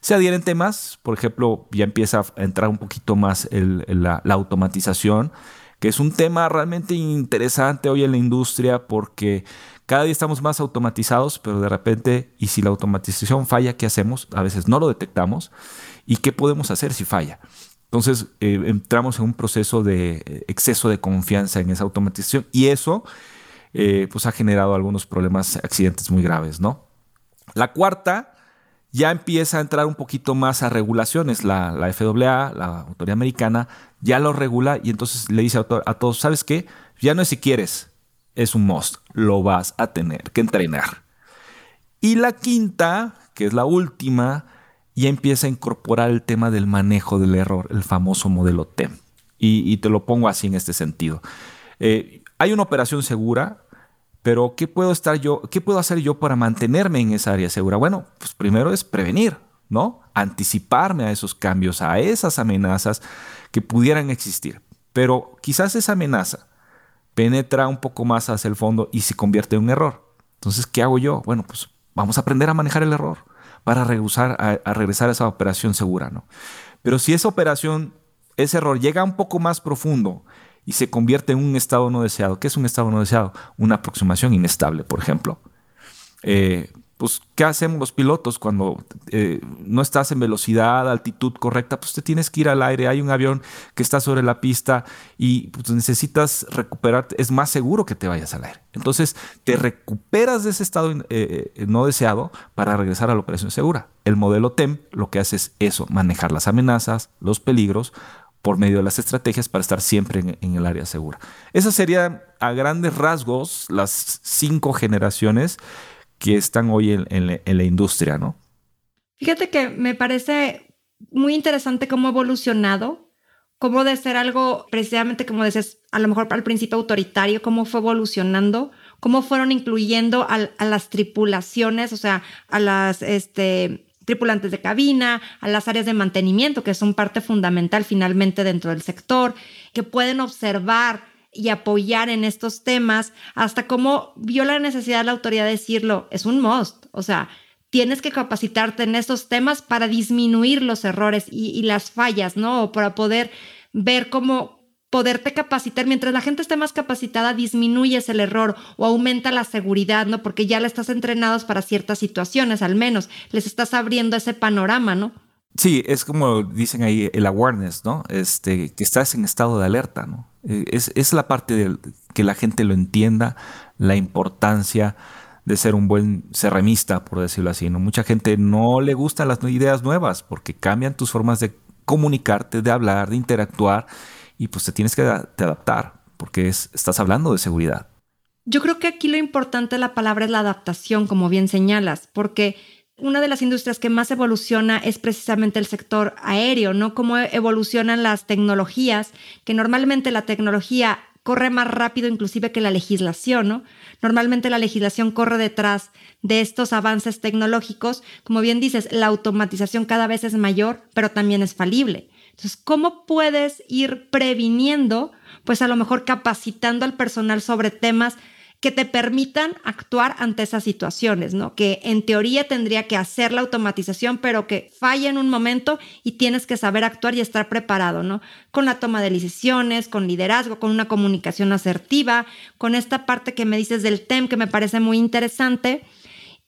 Se adhieren temas, por ejemplo, ya empieza a entrar un poquito más la, automatización, que es un tema realmente interesante hoy en la industria porque cada día estamos más automatizados, pero de repente, ¿y si la automatización falla, qué hacemos? A veces no lo detectamos. ¿Y qué podemos hacer si falla? Entonces eh, entramos en un proceso de eh, exceso de confianza en esa automatización y eso eh, pues ha generado algunos problemas, accidentes muy graves, ¿no? La cuarta ya empieza a entrar un poquito más a regulaciones. La, la FAA, la autoridad americana, ya lo regula y entonces le dice a, a todos, ¿sabes qué? Ya no es si quieres, es un must, lo vas a tener que entrenar. Y la quinta, que es la última, y empieza a incorporar el tema del manejo del error, el famoso modelo TEM. Y, te lo pongo así en este sentido. Eh, hay una operación segura, pero ¿qué puedo estar yo, qué puedo hacer yo para mantenerme en esa área segura? Bueno, pues primero es prevenir, ¿no? Anticiparme a esos cambios, a esas amenazas que pudieran existir. Pero quizás esa amenaza penetra un poco más hacia el fondo y se convierte en un error. Entonces, ¿qué hago yo? Bueno, pues vamos a aprender a manejar el error para regresar a, regresar esa operación segura, ¿no? Pero si esa operación, ese error llega un poco más profundo y se convierte en un estado no deseado, ¿qué es un estado no deseado? Una aproximación inestable, por ejemplo. Eh, pues, ¿qué hacemos los pilotos cuando eh, no estás en velocidad, altitud correcta? Pues te tienes que ir al aire, hay un avión que está sobre la pista y pues, necesitas recuperarte, es más seguro que te vayas al aire. Entonces, te recuperas de ese estado eh, eh, no deseado para regresar a la operación segura. El modelo TEM lo que hace es eso, manejar las amenazas, los peligros, por medio de las estrategias para estar siempre en, en, el área segura. Esas serían a grandes rasgos las cinco generaciones que están hoy en, la industria, ¿no? Fíjate que me parece muy interesante cómo ha evolucionado, cómo de ser algo precisamente como dices, a lo mejor al principio autoritario, cómo fue evolucionando, cómo fueron incluyendo a, las tripulaciones, o sea, a las este, tripulantes de cabina, a las áreas de mantenimiento, que son parte fundamental finalmente dentro del sector, que pueden observar y apoyar en estos temas, hasta cómo vio la necesidad de la autoridad de decirlo, es un must, o sea, tienes que capacitarte en estos temas para disminuir los errores y, las fallas, ¿no? O para poder ver cómo poderte capacitar, mientras la gente esté más capacitada, disminuyes el error o aumenta la seguridad, ¿no? Porque ya le estás entrenados para ciertas situaciones, al menos, les estás abriendo ese panorama, ¿no? Sí, es como dicen ahí el awareness, ¿no? Este, que estás en estado de alerta, ¿no? Eh, es, es la parte de que la gente lo entienda, la importancia de ser un buen ceramista, por decirlo así, ¿no? Mucha gente no le gustan las ideas nuevas porque cambian tus formas de comunicarte, de hablar, de interactuar y pues te tienes que adaptar porque es, estás hablando de seguridad. Yo creo que aquí lo importante de la palabra es la adaptación, como bien señalas, porque una de las industrias que más evoluciona es precisamente el sector aéreo, ¿no? Cómo evolucionan las tecnologías, que normalmente la tecnología corre más rápido inclusive que la legislación, ¿no? Normalmente la legislación corre detrás de estos avances tecnológicos. Como bien dices, la automatización cada vez es mayor, pero también es falible. Entonces, ¿cómo puedes ir previniendo? Pues a lo mejor capacitando al personal sobre temas que te permitan actuar ante esas situaciones, ¿no? Que en teoría tendría que hacer la automatización, pero que falla en un momento y tienes que saber actuar y estar preparado, ¿no? Con la toma de decisiones, con liderazgo, con una comunicación asertiva, con esta parte que me dices del TEM que me parece muy interesante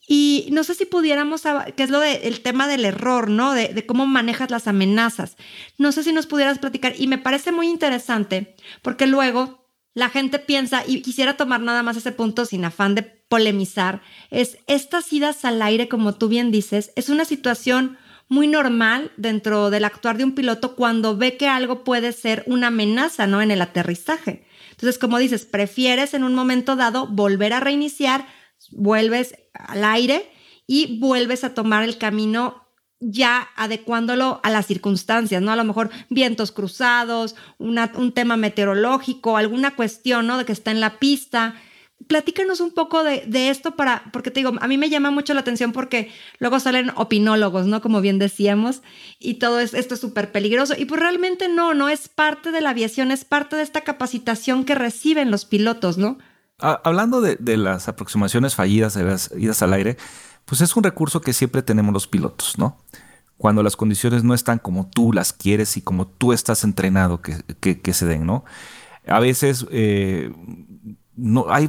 y no sé si pudiéramos, que es lo del tema del error, ¿no? De, de, cómo manejas las amenazas. No sé si nos pudieras platicar. Y me parece muy interesante, porque luego la gente piensa, y quisiera tomar nada más ese punto sin afán de polemizar, es estas idas al aire, como tú bien dices, es una situación muy normal dentro del actuar de un piloto cuando ve que algo puede ser una amenaza, ¿no? En el aterrizaje. Entonces, como dices, prefieres en un momento dado volver a reiniciar, vuelves al aire y vuelves a tomar el camino ya adecuándolo a las circunstancias, ¿no? A lo mejor vientos cruzados, un tema meteorológico, alguna cuestión, ¿no? De que está en la pista. Platícanos un poco de, de, esto para, porque te digo, a mí me llama mucho la atención porque luego salen opinólogos, ¿no? Como bien decíamos, y todo es, esto es súper peligroso. Y pues realmente no, no es parte de la aviación, es parte de esta capacitación que reciben los pilotos, ¿no? Hablando de, las aproximaciones fallidas, de las idas al aire, pues es un recurso que siempre tenemos los pilotos, ¿no? Cuando las condiciones no están como tú las quieres y como tú estás entrenado que, se den, ¿no? A veces eh, no, hay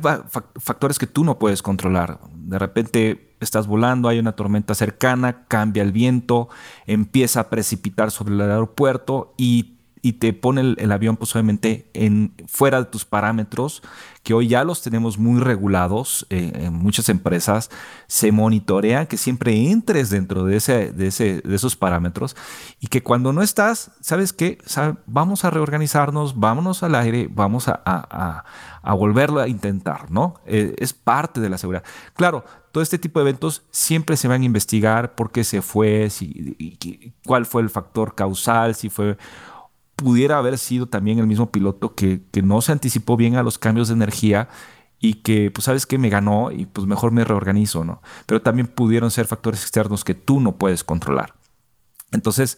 factores que tú no puedes controlar. De repente estás volando, hay una tormenta cercana, cambia el viento, empieza a precipitar sobre el aeropuerto y y te pone el, avión pues en, fuera de tus parámetros, que hoy ya los tenemos muy regulados eh, en muchas empresas, se monitorea que siempre entres dentro de, ese, de, esos parámetros y que cuando no estás, ¿sabes qué? Vamos a reorganizarnos, vámonos al aire, vamos a, a, volverlo a intentar, ¿no? Eh, es parte de la seguridad. Claro, todo este tipo de eventos siempre se van a investigar por qué se fue, si, cuál fue el factor causal, si fue pudiera haber sido también el mismo piloto que, no se anticipó bien a los cambios de energía y que, pues, sabes que me ganó y pues mejor me reorganizo, ¿no? Pero también pudieron ser factores externos que tú no puedes controlar. Entonces,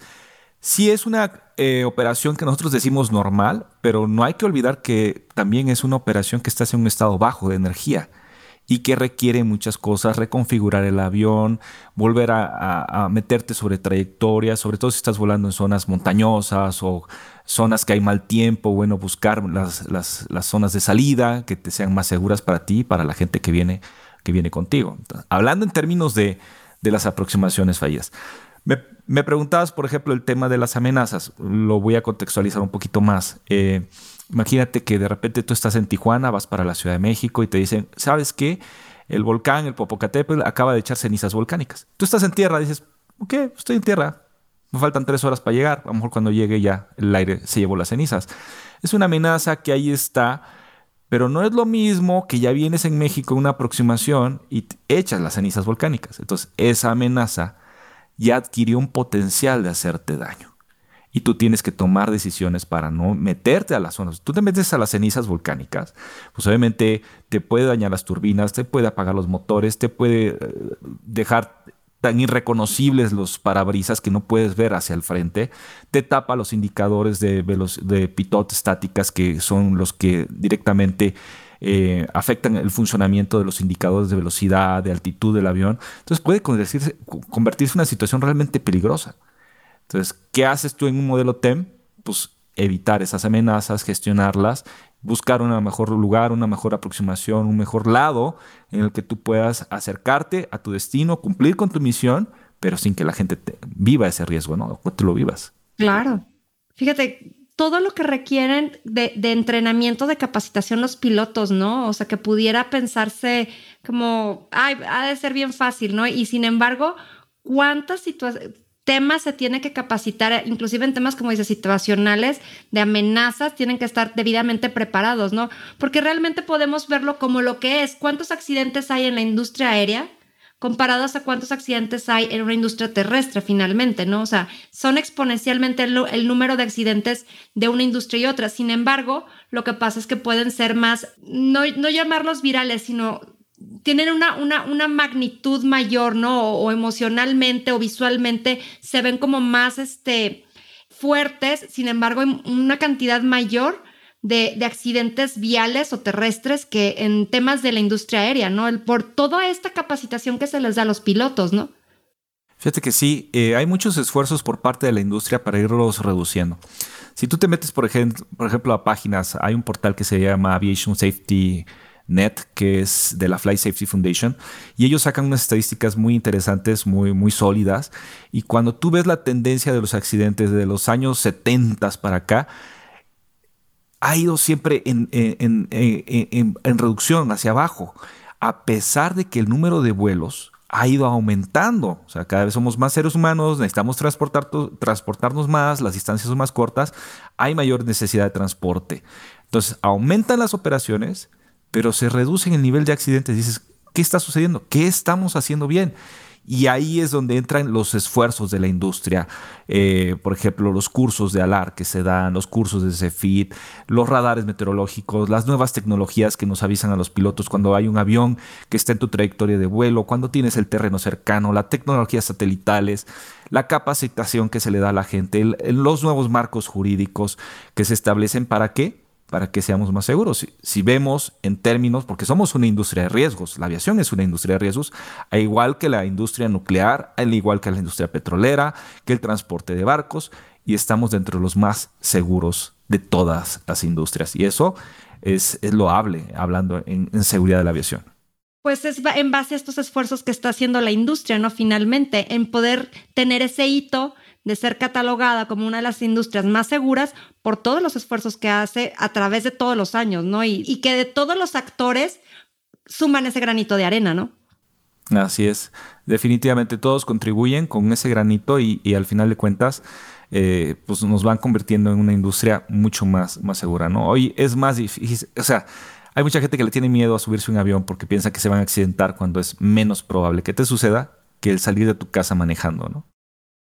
sí es una eh, operación que nosotros decimos normal, pero no hay que olvidar que también es una operación que está en un estado bajo de energía y que requiere muchas cosas, reconfigurar el avión, volver a, meterte sobre trayectorias, sobre todo si estás volando en zonas montañosas o zonas que hay mal tiempo, bueno, buscar las, las, zonas de salida que te sean más seguras para ti y para la gente que viene, que viene contigo. hablando en términos de, de las aproximaciones fallidas. Me, me, preguntabas, por ejemplo, el tema de las amenazas. Lo voy a contextualizar un poquito más. Eh, Imagínate que de repente tú estás en Tijuana, vas para la Ciudad de México y te dicen, ¿sabes qué? El volcán, el Popocatépetl, acaba de echar cenizas volcánicas. Tú estás en tierra, dices, ok, estoy en tierra, me faltan tres horas para llegar. A lo mejor cuando llegue ya el aire se llevó las cenizas. Es una amenaza que ahí está, pero no es lo mismo que ya vienes en México una aproximación y echas las cenizas volcánicas. Entonces, esa amenaza ya adquirió un potencial de hacerte daño y tú tienes que tomar decisiones para no meterte a las zonas. Tú te metes a las cenizas volcánicas, pues obviamente te puede dañar las turbinas, te puede apagar los motores, te puede eh, dejar tan irreconocibles los parabrisas que no puedes ver hacia el frente, te tapa los indicadores de, de pitot estáticas que son los que directamente eh, afectan el funcionamiento de los indicadores de velocidad, de altitud del avión. Entonces puede convertirse, convertirse en una situación realmente peligrosa. Entonces, ¿qué haces tú en un modelo TEM? Pues evitar esas amenazas, gestionarlas, buscar un mejor lugar, una mejor aproximación, un mejor lado en el que tú puedas acercarte a tu destino, cumplir con tu misión, pero sin que la gente viva ese riesgo, ¿no? O tú lo vivas. Claro. Fíjate, todo lo que requieren de, de, entrenamiento, de capacitación los pilotos, ¿no? O sea, que pudiera pensarse como, ay, ha de ser bien fácil, ¿no? Y sin embargo, ¿cuántas situaciones temas se tiene que capacitar, inclusive en temas como dice situacionales, de amenazas, tienen que estar debidamente preparados, ¿no? Porque realmente podemos verlo como lo que es. ¿Cuántos accidentes hay en la industria aérea? comparados a cuántos accidentes hay en una industria terrestre finalmente, ¿no? O sea, son exponencialmente el, número de accidentes de una industria y otra. Sin embargo, lo que pasa es que pueden ser más, no, no llamarlos virales, sino tienen una, una, una, magnitud mayor, ¿no? O, emocionalmente o visualmente se ven como más este, fuertes, sin embargo, hay una cantidad mayor de, de, accidentes viales o terrestres que en temas de la industria aérea, ¿no? El, por toda esta capacitación que se les da a los pilotos, ¿no? Fíjate que sí, eh, hay muchos esfuerzos por parte de la industria para irlos reduciendo. Si tú te metes, por ejemplo, por ejemplo, a páginas, hay un portal que se llama Aviation Safety Net, que es de la Fly Safety Foundation, y ellos sacan unas estadísticas muy interesantes, muy, muy sólidas, y cuando tú ves la tendencia de los accidentes de los años 70 para acá, ha ido siempre en, en, reducción hacia abajo, a pesar de que el número de vuelos ha ido aumentando. O sea, cada vez somos más seres humanos, necesitamos transportar, transportarnos más, las distancias son más cortas, hay mayor necesidad de transporte. Entonces, aumentan las operaciones, pero se reduce en el nivel de accidentes. Dices, ¿qué está sucediendo? ¿Qué estamos haciendo bien? Y ahí es donde entran los esfuerzos de la industria. Eh, por ejemplo, los cursos de ALAR que se dan, los cursos de CEFIT, los radares meteorológicos, las nuevas tecnologías que nos avisan a los pilotos cuando hay un avión que está en tu trayectoria de vuelo, cuando tienes el terreno cercano, las tecnologías satelitales, la capacitación que se le da a la gente, los nuevos marcos jurídicos que se establecen para qué? Para que seamos más seguros. Si, vemos en términos, porque somos una industria de riesgos, la aviación es una industria de riesgos, al igual que la industria nuclear, al igual que la industria petrolera, que el transporte de barcos, y estamos dentro de los más seguros de todas las industrias. Y eso es, loable, hablando en, en seguridad de la aviación. Pues es en base a estos esfuerzos que está haciendo la industria, ¿no? Finalmente, en poder tener ese hito de ser catalogada como una de las industrias más seguras por todos los esfuerzos que hace a través de todos los años, ¿no? Y, que de todos los actores suman ese granito de arena, ¿no? Así es. Definitivamente todos contribuyen con ese granito y, al final de cuentas, eh, pues nos van convirtiendo en una industria mucho más, más segura, ¿no? Hoy es más difícil, o sea, hay mucha gente que le tiene miedo a subirse a un avión porque piensa que se van a accidentar cuando es menos probable que te suceda que el salir de tu casa manejando, ¿no?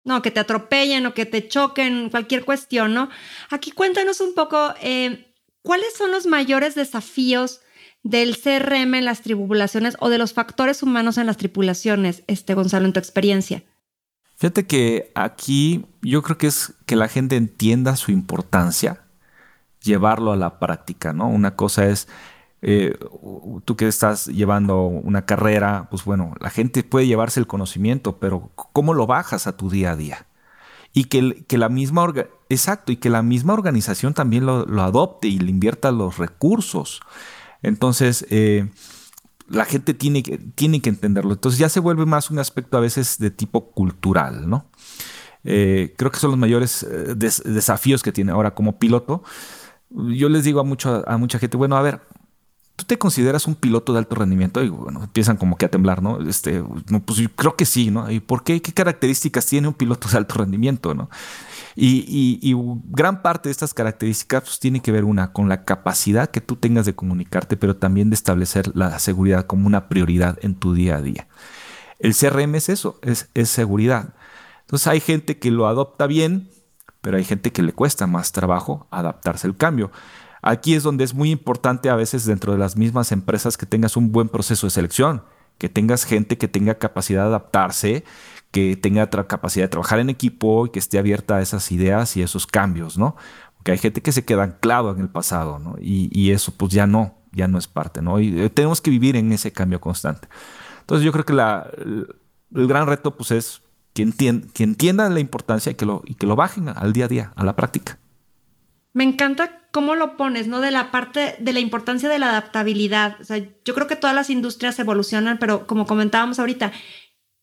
No, que te atropellen o que te choquen, cualquier cuestión, ¿no? Aquí cuéntanos un poco, eh, ¿cuáles son los mayores desafíos del CRM en las tripulaciones o de los factores humanos en las tripulaciones, este Gonzalo, en tu experiencia? Fíjate que aquí yo creo que es que la gente entienda su importancia, llevarlo a la práctica, ¿no? Una cosa es eh, tú que estás llevando una carrera, pues bueno, la gente puede llevarse el conocimiento, pero ¿cómo lo bajas a tu día a día? Y que, la misma exacto, y que la misma organización también lo, adopte y le invierta los recursos. Entonces, eh, la gente tiene que, tiene que entenderlo. Entonces ya se vuelve más un aspecto a veces de tipo cultural, ¿no? Eh, creo que son los mayores desafíos que tiene ahora como piloto. Yo les digo a, mucho, a mucha gente, bueno, a ver, ¿Tú te consideras un piloto de alto rendimiento? Y bueno, empiezan como que a temblar, ¿no? Este, pues yo creo que sí, ¿no? ¿Y por qué? ¿Qué características tiene un piloto de alto rendimiento, ¿no? Y, gran parte de estas características pues, tiene que ver una con la capacidad que tú tengas de comunicarte, pero también de establecer la seguridad como una prioridad en tu día a día. El CRM es eso, es, es seguridad. Entonces hay gente que lo adopta bien, pero hay gente que le cuesta más trabajo adaptarse al cambio. Aquí es donde es muy importante a veces dentro de las mismas empresas que tengas un buen proceso de selección, que tengas gente que tenga capacidad de adaptarse, que tenga capacidad de trabajar en equipo y que esté abierta a esas ideas y esos cambios, ¿no? Porque hay gente que se queda anclado en el pasado, ¿no? Y, eso pues ya no, ya no es parte, ¿no? Y eh, tenemos que vivir en ese cambio constante. Entonces yo creo que el, gran reto pues es que, que entiendan la importancia y que, lo, y que lo bajen al día a día, a la práctica. Me encanta cómo lo pones, ¿no? De la parte de la importancia de la adaptabilidad. O sea, yo creo que todas las industrias evolucionan, pero como comentábamos ahorita,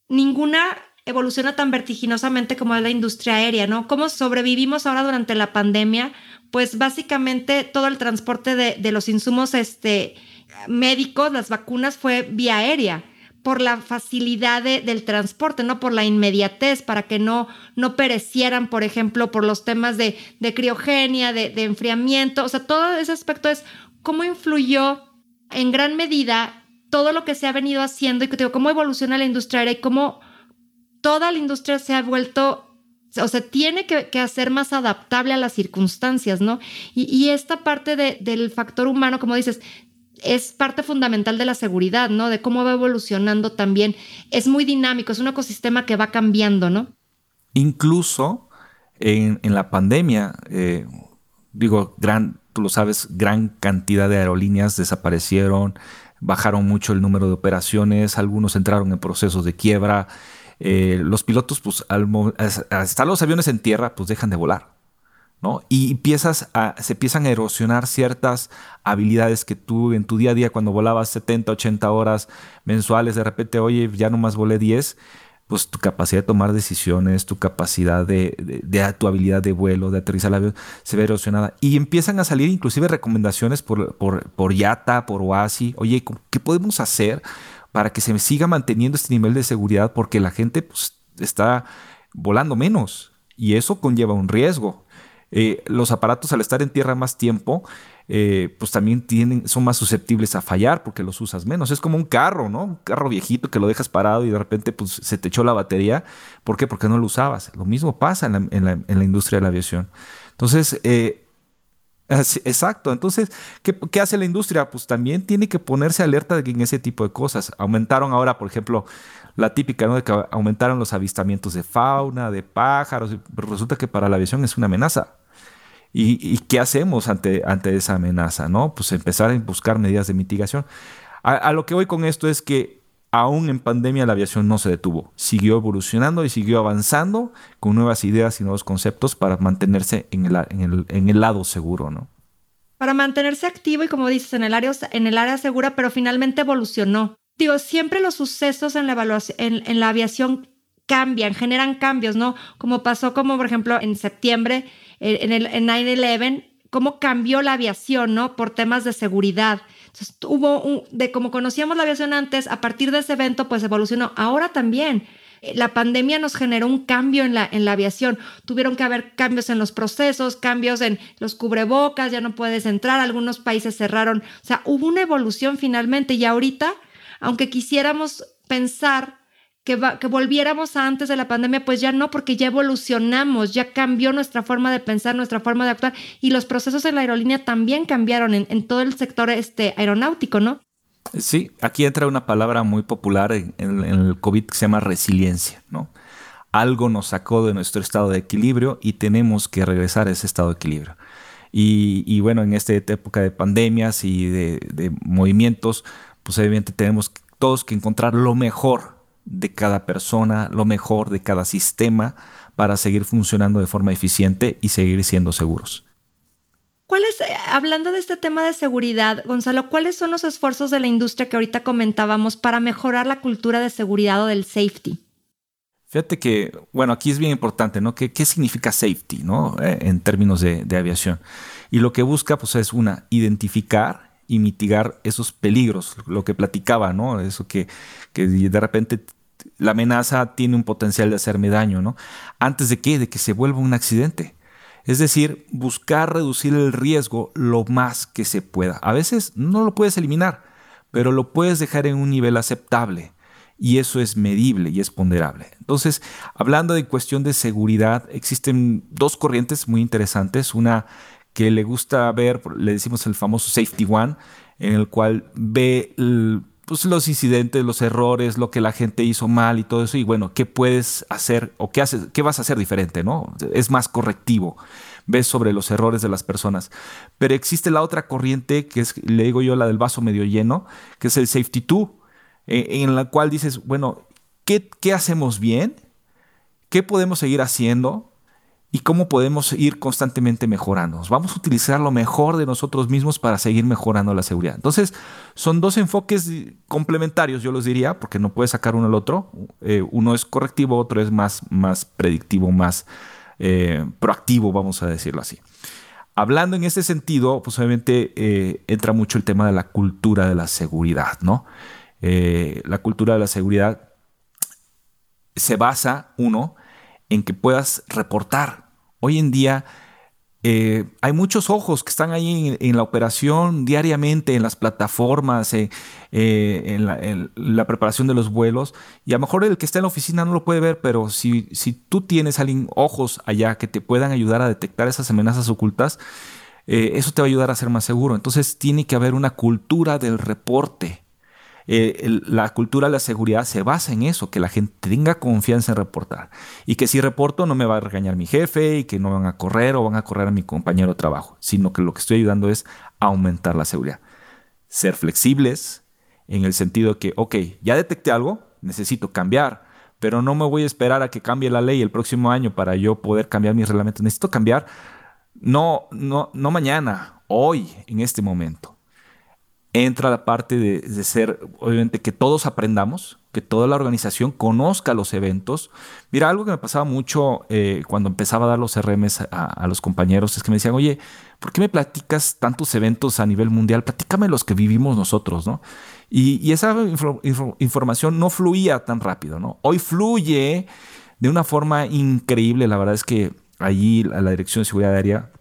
ninguna evoluciona tan vertiginosamente como la industria aérea, ¿no? ¿Cómo sobrevivimos ahora durante la pandemia? Pues básicamente todo el transporte de, de los insumos este, médicos, las vacunas, fue vía aérea por la facilidad del transporte, no por la inmediatez, para que no, no perecieran, por ejemplo, por los temas de, criogenia, de, enfriamiento. O sea, todo ese aspecto es cómo influyó en gran medida todo lo que se ha venido haciendo y digo, cómo evoluciona la industria aérea y cómo toda la industria se ha vuelto, o sea, tiene que, hacer más adaptable a las circunstancias, ¿no? Y, esta parte del factor humano, como dices, es parte fundamental de la seguridad, ¿no? De cómo va evolucionando también. Es muy dinámico, es un ecosistema que va cambiando, ¿no? Incluso en, la pandemia, eh, digo, gran, tú lo sabes, gran cantidad de aerolíneas desaparecieron, bajaron mucho el número de operaciones, algunos entraron en procesos de quiebra. Eh, los pilotos, pues, al, estar los aviones en tierra, pues dejan de volar. Y empiezas se empiezan a erosionar ciertas habilidades que tú en tu día a día, cuando volabas 70, 80 horas mensuales, de repente, oye, ya nomás volé 10, pues tu capacidad de tomar decisiones, tu capacidad de, de, tu habilidad de vuelo, de aterrizar el avión, se ve erosionada. Y empiezan a salir inclusive recomendaciones por, por, por YATA, por OASI, oye, ¿qué podemos hacer para que se siga manteniendo este nivel de seguridad? Porque la gente pues, está volando menos y eso conlleva un riesgo. Eh, los aparatos al estar en tierra más tiempo, eh, pues también tienen, son más susceptibles a fallar porque los usas menos. Es como un carro, ¿no? Un carro viejito que lo dejas parado y de repente pues, se te echó la batería. ¿Por qué? Porque no lo usabas. Lo mismo pasa en la, industria de la aviación. Entonces, eh, exacto. Entonces, ¿qué, ¿qué, hace la industria? Pues también tiene que ponerse alerta en ese tipo de cosas. Aumentaron ahora, por ejemplo, la típica, ¿no? De que aumentaron los avistamientos de fauna, de pájaros. Resulta que para la aviación es una amenaza. ¿Y, qué hacemos ante, ante esa amenaza? ¿no? Pues empezar a buscar medidas de mitigación. A, lo que voy con esto es que aún en pandemia la aviación no se detuvo. Siguió evolucionando y siguió avanzando con nuevas ideas y nuevos conceptos para mantenerse en el, en el, en el lado seguro, ¿no? Para mantenerse activo y como dices, en el área, en el área segura, pero finalmente evolucionó. Digo, siempre los sucesos en la, evaluación, en, la aviación cambian, generan cambios, ¿no? Como pasó como, por ejemplo, en septiembre, en el en 9-11, cómo cambió la aviación, ¿no? Por temas de seguridad. Entonces, hubo un, de como conocíamos la aviación antes, a partir de ese evento, pues evolucionó. Ahora también. Eh, la pandemia nos generó un cambio en la, en la aviación. Tuvieron que haber cambios en los procesos, cambios en los cubrebocas, ya no puedes entrar, algunos países cerraron. O sea, hubo una evolución finalmente y ahorita, aunque quisiéramos pensar que, volviéramos a antes de la pandemia, pues ya no, porque ya evolucionamos, ya cambió nuestra forma de pensar, nuestra forma de actuar y los procesos en la aerolínea también cambiaron en, todo el sector este, aeronáutico, ¿no? Sí, aquí entra una palabra muy popular en, el COVID que se llama resiliencia, ¿no? Algo nos sacó de nuestro estado de equilibrio y tenemos que regresar a ese estado de equilibrio. Y, bueno, en esta época de pandemias y de movimientos, pues obviamente tenemos todos que encontrar lo mejor de cada persona, lo mejor de cada sistema para seguir funcionando de forma eficiente y seguir siendo seguros. ¿Cuáles, eh, hablando de este tema de seguridad, Gonzalo, cuáles son los esfuerzos de la industria que ahorita comentábamos para mejorar la cultura de seguridad o del safety? Fíjate que, bueno, aquí es bien importante, ¿no? ¿Qué, qué significa safety, ¿no? Eh, en términos de, de, aviación. Y lo que busca, pues, es una, identificar y mitigar esos peligros, lo que platicaba, ¿no? Eso que, que de repente la amenaza tiene un potencial de hacerme daño, ¿no? Antes de que, de que se vuelva un accidente. Es decir, buscar reducir el riesgo lo más que se pueda. A veces no lo puedes eliminar, pero lo puedes dejar en un nivel aceptable. Y eso es medible y es ponderable. Entonces, hablando de cuestión de seguridad, existen dos corrientes muy interesantes. Una que le gusta ver, le decimos el famoso Safety One, en el cual ve pues, los incidentes, los errores, lo que la gente hizo mal y todo eso. Y bueno, ¿qué puedes hacer o qué, haces, qué vas a hacer diferente? ¿no? Es más correctivo. Ves sobre los errores de las personas. Pero existe la otra corriente, que es, le digo yo, la del vaso medio lleno, que es el Safety 2, eh, en la cual dices, bueno, ¿qué, ¿qué hacemos bien? ¿Qué podemos seguir haciendo? Y cómo podemos ir constantemente mejorando. Vamos a utilizar lo mejor de nosotros mismos para seguir mejorando la seguridad. Entonces, son dos enfoques complementarios, yo los diría, porque no puedes sacar uno al otro. Eh, uno es correctivo, otro es más, más predictivo, más eh, proactivo, vamos a decirlo así. Hablando en este sentido, pues obviamente eh, entra mucho el tema de la cultura de la seguridad, ¿no? la cultura de la seguridad se basa, uno, en que puedas reportar. Hoy en día eh, hay muchos ojos que están ahí en, la operación diariamente, en las plataformas, eh, en, la, preparación de los vuelos. Y a lo mejor el que está en la oficina no lo puede ver, pero si, si tú tienes alguien, ojos allá que te puedan ayudar a detectar esas amenazas ocultas, eh, eso te va a ayudar a ser más seguro. Entonces tiene que haber una cultura del reporte. Eh, la cultura de la seguridad se basa en eso, que la gente tenga confianza en reportar. Y que si reporto no me va a regañar mi jefe y que no van a correr o van a correr a mi compañero de trabajo, sino que lo que estoy ayudando es aumentar la seguridad. Ser flexibles en el sentido de que, ok, ya detecté algo, necesito cambiar, pero no me voy a esperar a que cambie la ley el próximo año para yo poder cambiar mis reglamentos. Necesito cambiar no, no, no mañana, hoy, en este momento entra la parte de, ser, obviamente, que todos aprendamos, que toda la organización conozca los eventos. Mira, algo que me pasaba mucho eh, cuando empezaba a dar los RMs a, los compañeros es que me decían, oye, ¿por qué me platicas tantos eventos a nivel mundial? Platícame los que vivimos nosotros, ¿no? Y, esa información no fluía tan rápido, ¿no? Hoy fluye de una forma increíble. La verdad es que allí la Dirección de Seguridad Aérea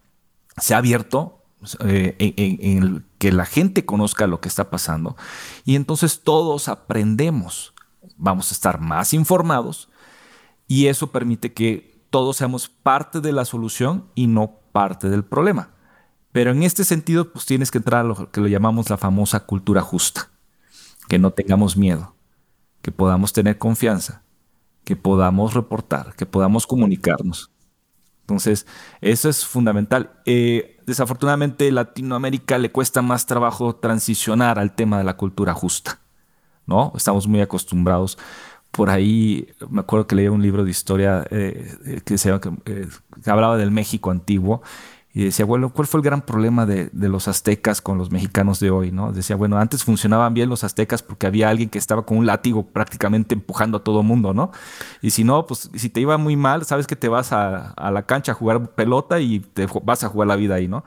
se ha abierto eh, en, que la gente conozca lo que está pasando y entonces todos aprendemos, vamos a estar más informados y eso permite que todos seamos parte de la solución y no parte del problema. Pero en este sentido, pues tienes que entrar a lo que lo llamamos la famosa cultura justa, que no tengamos miedo, que podamos tener confianza, que podamos reportar, que podamos comunicarnos. Entonces, eso es fundamental. Eh, desafortunadamente, Latinoamérica le cuesta más trabajo transicionar al tema de la cultura justa, ¿no? Estamos muy acostumbrados. Por ahí, me acuerdo que leí un libro de historia eh, que, se, eh, que hablaba del México antiguo y decía, bueno, ¿cuál fue el gran problema de, los aztecas con los mexicanos de hoy? ¿no? Decía, bueno, antes funcionaban bien los aztecas porque había alguien que estaba con un látigo prácticamente empujando a todo mundo, ¿no? Y si no, pues si te iba muy mal, sabes que te vas a, la cancha a jugar pelota y te vas a jugar la vida ahí, ¿no?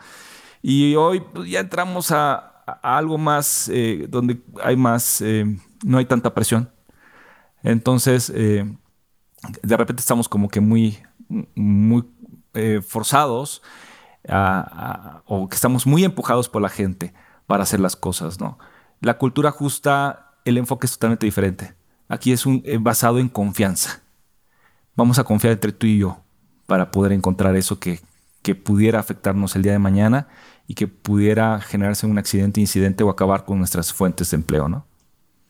Y hoy pues, ya entramos a, algo más eh, donde hay más, eh, no hay tanta presión. Entonces, eh, de repente estamos como que muy, muy forzados o que estamos muy empujados por la gente para hacer las cosas, ¿no? La cultura justa, el enfoque es totalmente diferente. Aquí es un, eh, basado en confianza. Vamos a confiar entre tú y yo para poder encontrar eso que, que pudiera afectarnos el día de mañana y que pudiera generarse un accidente, incidente o acabar con nuestras fuentes de empleo, ¿no?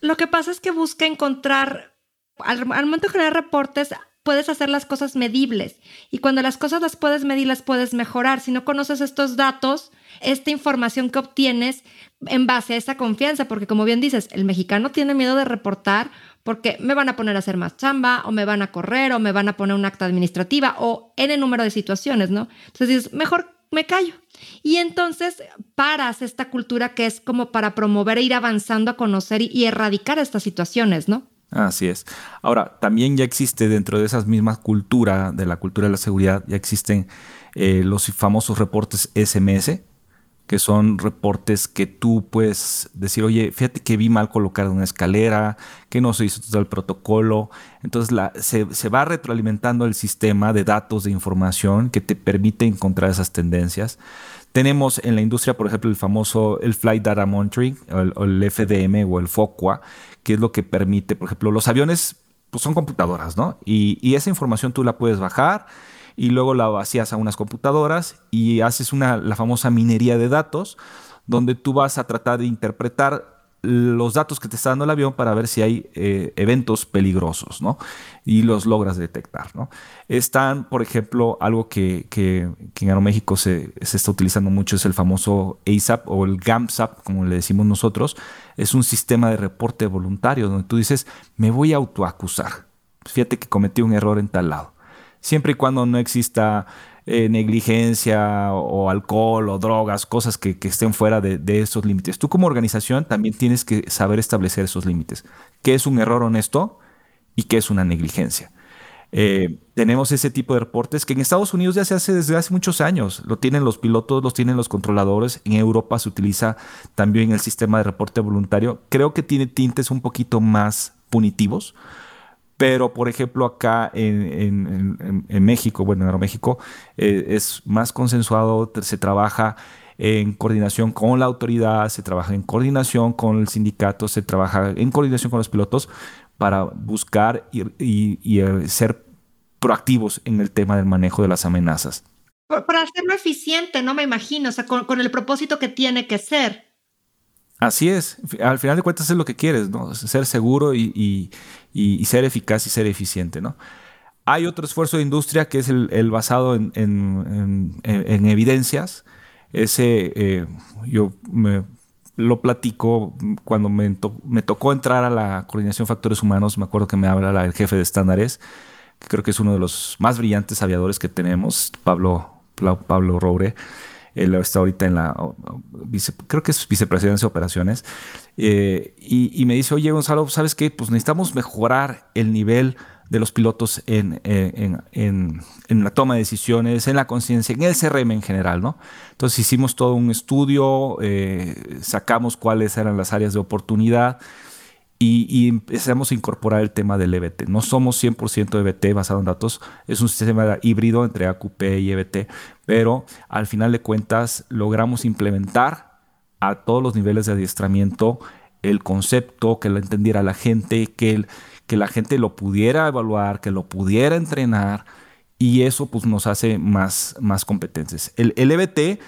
Lo que pasa es que busca encontrar, al, al momento de generar reportes, puedes hacer las cosas medibles. Y cuando las cosas las puedes medir, las puedes mejorar. Si no conoces estos datos, esta información que obtienes en base a esa confianza, porque como bien dices, el mexicano tiene miedo de reportar porque me van a poner a hacer más chamba, o me van a correr, o me van a poner un acta administrativa, o en el número de situaciones, ¿no? Entonces dices, mejor me callo. Y entonces paras esta cultura que es como para promover e ir avanzando a conocer y erradicar estas situaciones, ¿no? Así es. Ahora, también ya existe dentro de esas mismas culturas, de la cultura de la seguridad, ya existen eh, los famosos reportes SMS, que son reportes que tú puedes decir, oye, fíjate que vi mal colocar una escalera, que no se hizo todo el protocolo. Entonces se, se, va retroalimentando el sistema de datos, de información que te permite encontrar esas tendencias. Tenemos en la industria, por ejemplo, el famoso el Flight Data Monitoring, o el, FDM o el FOCUA, que es lo que permite, por ejemplo, los aviones pues son computadoras, ¿no? Y, esa información tú la puedes bajar y luego la vacías a unas computadoras y haces una, la famosa minería de datos, donde tú vas a tratar de interpretar los datos que te está dando el avión para ver si hay eh, eventos peligrosos, ¿no? Y los logras detectar, ¿no? Están, por ejemplo, algo que, en Aeroméxico se, se, está utilizando mucho es el famoso ASAP o el GAMSAP, como le decimos nosotros. Es un sistema de reporte voluntario donde tú dices, me voy a autoacusar. Fíjate que cometí un error en tal lado. siempre y cuando no exista eh, negligencia o, alcohol o drogas, cosas que, estén fuera de, de, esos límites. Tú como organización también tienes que saber establecer esos límites. ¿Qué es un error honesto y qué es una negligencia? Eh, tenemos ese tipo de reportes que en Estados Unidos ya se hace desde hace muchos años. Lo tienen los pilotos, los tienen los controladores. En Europa se utiliza también el sistema de reporte voluntario. Creo que tiene tintes un poquito más punitivos. Pero, por ejemplo, acá en, México, bueno, en Aeroméxico, eh, es más consensuado, se trabaja en coordinación con la autoridad, se trabaja en coordinación con el sindicato, se trabaja en coordinación con los pilotos para buscar y, eh, ser proactivos en el tema del manejo de las amenazas. Para hacerlo eficiente, no me imagino, o sea, con, el propósito que tiene que ser. Así es, al final de cuentas es lo que quieres, ¿no? Ser seguro y, ser eficaz y ser eficiente, ¿no? Hay otro esfuerzo de industria que es el, basado en, evidencias. Ese eh, yo me lo platico cuando me, tocó entrar a la coordinación de factores humanos. Me acuerdo que me habla el jefe de estándares, creo que es uno de los más brillantes aviadores que tenemos, Pablo, Pablo Roure. Él está ahorita en la, creo que es vicepresidencia de operaciones. Eh, y, me dice, oye Gonzalo, ¿sabes qué? Pues necesitamos mejorar el nivel de los pilotos en, en, la toma de decisiones, en la conciencia, en el CRM en general, ¿no? Entonces hicimos todo un estudio, eh, sacamos cuáles eran las áreas de oportunidad y, empezamos a incorporar el tema del EBT. No somos 100% EBT basado en datos, es un sistema híbrido entre AQP y EBT, pero al final de cuentas logramos implementar a todos los niveles de adiestramiento el concepto, que lo entendiera la gente, que que la gente lo pudiera evaluar, que lo pudiera entrenar y eso pues nos hace más, más competentes. El, el EBT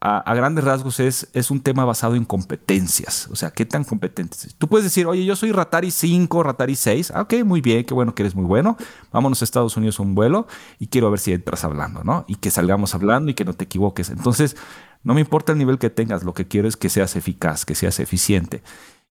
a, grandes rasgos es, es un tema basado en competencias, o sea, qué tan competentes. Tú puedes decir, oye, yo soy Ratari 5, Ratari 6, ah, ok, muy bien, qué bueno que eres muy bueno, vámonos a Estados Unidos a un vuelo y quiero ver si entras hablando, ¿no? Y que salgamos hablando y que no te equivoques. Entonces, no me importa el nivel que tengas, lo que quiero es que seas eficaz, que seas eficiente.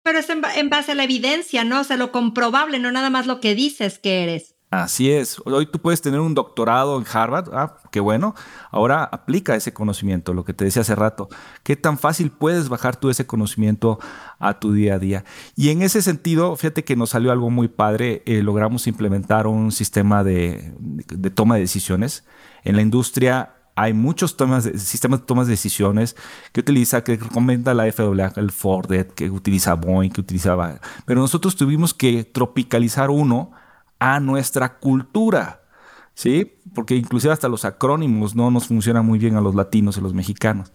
Pero es en, base a la evidencia, ¿no? O sea, lo comprobable, no nada más lo que dices que eres. Así es. Hoy tú puedes tener un doctorado en Harvard. Ah, qué bueno. Ahora aplica ese conocimiento, lo que te decía hace rato. ¿Qué tan fácil puedes bajar tú ese conocimiento a tu día a día? Y en ese sentido, fíjate que nos salió algo muy padre. Eh, logramos implementar un sistema de, toma de decisiones. En la industria hay muchos temas sistemas de tomas de decisiones que utiliza, que recomienda la FAA, el Ford, que utiliza Boeing, que utilizaba. Pero nosotros tuvimos que tropicalizar uno a nuestra cultura. ¿Sí? Porque inclusive hasta los acrónimos no nos funcionan muy bien a los latinos y los mexicanos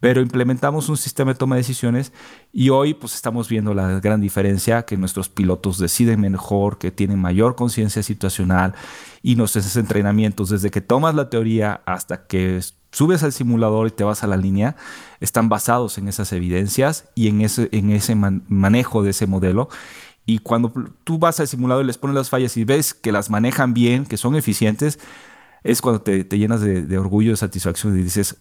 pero implementamos un sistema de toma de decisiones y hoy pues estamos viendo la gran diferencia que nuestros pilotos deciden mejor, que tienen mayor conciencia situacional y nuestros entrenamientos desde que tomas la teoría hasta que subes al simulador y te vas a la línea están basados en esas evidencias y en ese, en ese manejo de ese modelo y cuando tú vas al simulador y les pones las fallas y ves que las manejan bien, que son eficientes, es cuando te, llenas de, de orgullo, de satisfacción y dices,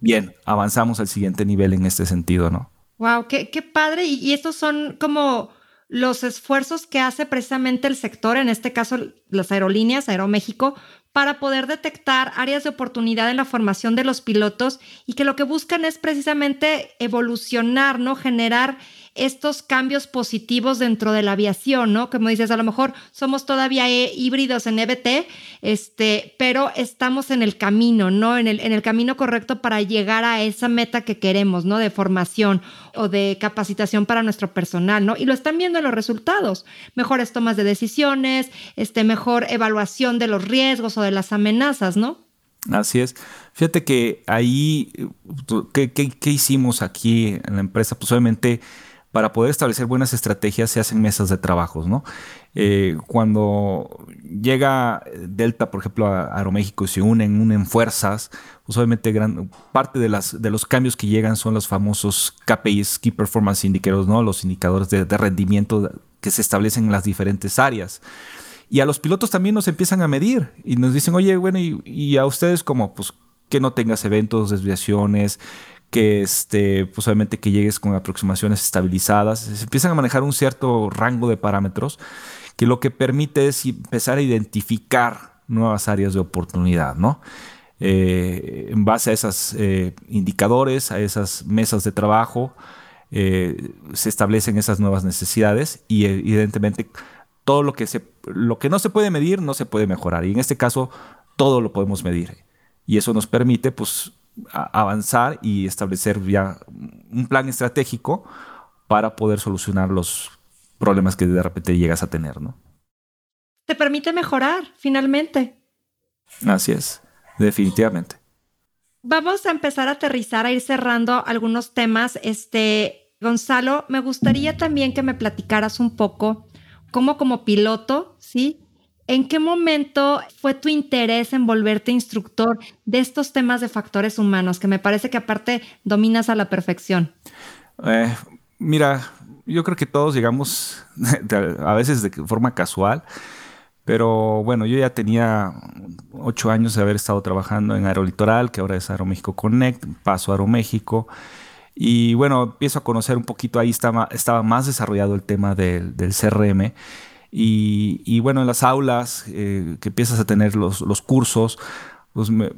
bien, avanzamos al siguiente nivel en este sentido, ¿no? Wow, qué, padre. Y, estos son como los esfuerzos que hace precisamente el sector, en este caso las aerolíneas, Aeroméxico, para poder detectar áreas de oportunidad en la formación de los pilotos y que lo que buscan es precisamente evolucionar, ¿no? Generar estos cambios positivos dentro de la aviación, ¿no? Como dices, a lo mejor somos todavía eh, híbridos en EBT, este, pero estamos en el camino, ¿no? En el, en el camino correcto para llegar a esa meta que queremos, ¿no? De formación o de capacitación para nuestro personal, ¿no? Y lo están viendo en los resultados. Mejores tomas de decisiones, este, mejor evaluación de los riesgos o de las amenazas, ¿no? Así es. Fíjate que ahí, ¿qué, qué hicimos aquí en la empresa? Pues obviamente para poder establecer buenas estrategias se hacen mesas de trabajos, ¿no? Eh, cuando llega Delta, por ejemplo, a Aeroméxico y se unen, unen fuerzas, pues obviamente parte de los cambios que llegan son los famosos KPIs, Key Performance Indicators, ¿no? Los indicadores de, rendimiento que se establecen en las diferentes áreas. Y a los pilotos también nos empiezan a medir y nos dicen, oye, bueno, y, y a ustedes como, pues, que no tengas eventos, desviaciones, que este, pues obviamente que llegues con aproximaciones estabilizadas. Se empiezan a manejar un cierto rango de parámetros que lo que permite es empezar a identificar nuevas áreas de oportunidad, ¿no? Eh, en base a esos eh, indicadores, a esas mesas de trabajo, eh, se establecen esas nuevas necesidades y evidentemente todo lo que, se, lo que no se puede medir no se puede mejorar. Y en este caso, todo lo podemos medir. Y eso nos permite pues, avanzar y establecer ya un plan estratégico para poder solucionar los problemas que de repente llegas a tener, ¿no? Te permite mejorar, finalmente. Así es, definitivamente. Vamos a empezar a aterrizar, a ir cerrando algunos temas. Este, Gonzalo, me gustaría también que me platicaras un poco cómo como piloto, ¿sí? ¿En qué momento fue tu interés en volverte instructor de estos temas de factores humanos, que me parece que aparte dominas a la perfección? Eh, mira, yo creo que todos llegamos a veces de forma casual, pero bueno, yo ya tenía ocho años de haber estado trabajando en Aerolitoral, que ahora es Aeroméxico Connect, paso a Aeroméxico. Y bueno, empiezo a conocer un poquito, ahí estaba, estaba más desarrollado el tema del, del CRM y, bueno, en las aulas eh, que empiezas a tener los, los cursos, pues me,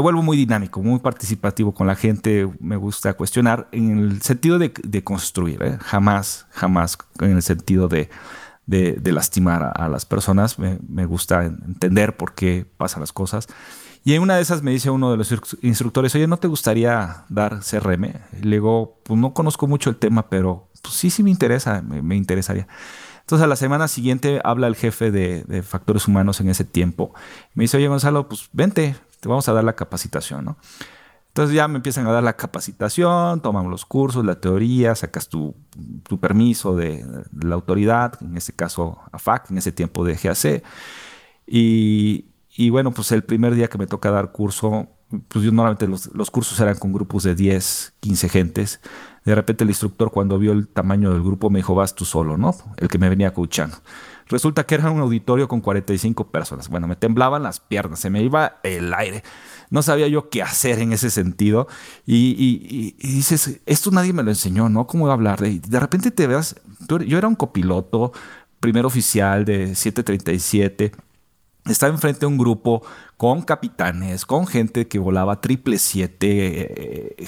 vuelvo muy dinámico, muy participativo con la gente, me gusta cuestionar en el sentido de, construir, ¿eh? jamás, jamás en el sentido de, de, lastimar a, las personas, me, me, gusta entender por qué pasan las cosas. Y en una de esas me dice uno de los instructores, oye, ¿no te gustaría dar CRM? Y le digo, pues no conozco mucho el tema, pero pues sí, sí me interesa, me, me interesaría. Entonces a la semana siguiente habla el jefe de, factores humanos en ese tiempo. Me dice, oye Gonzalo, pues vente, te vamos a dar la capacitación, ¿no? Entonces ya me empiezan a dar la capacitación, tomamos los cursos, la teoría, sacas tu, permiso de, la autoridad, en este caso AFAC, en ese tiempo de GAC. Y bueno, pues el primer día que me toca dar curso, pues yo normalmente los, los, cursos eran con grupos de 10, 15 gentes. De repente el instructor cuando vio el tamaño del grupo me dijo, vas tú solo, ¿no? El que me venía coachando. Resulta que era un auditorio con 45 personas. Bueno, me temblaban las piernas, se me iba el aire. No sabía yo qué hacer en ese sentido. Y, dices, esto nadie me lo enseñó, ¿no? ¿Cómo hablar? De, de repente te veas, yo era un copiloto, primer oficial de 737 estaba enfrente de un grupo con capitanes, con gente que volaba triple siete, eh,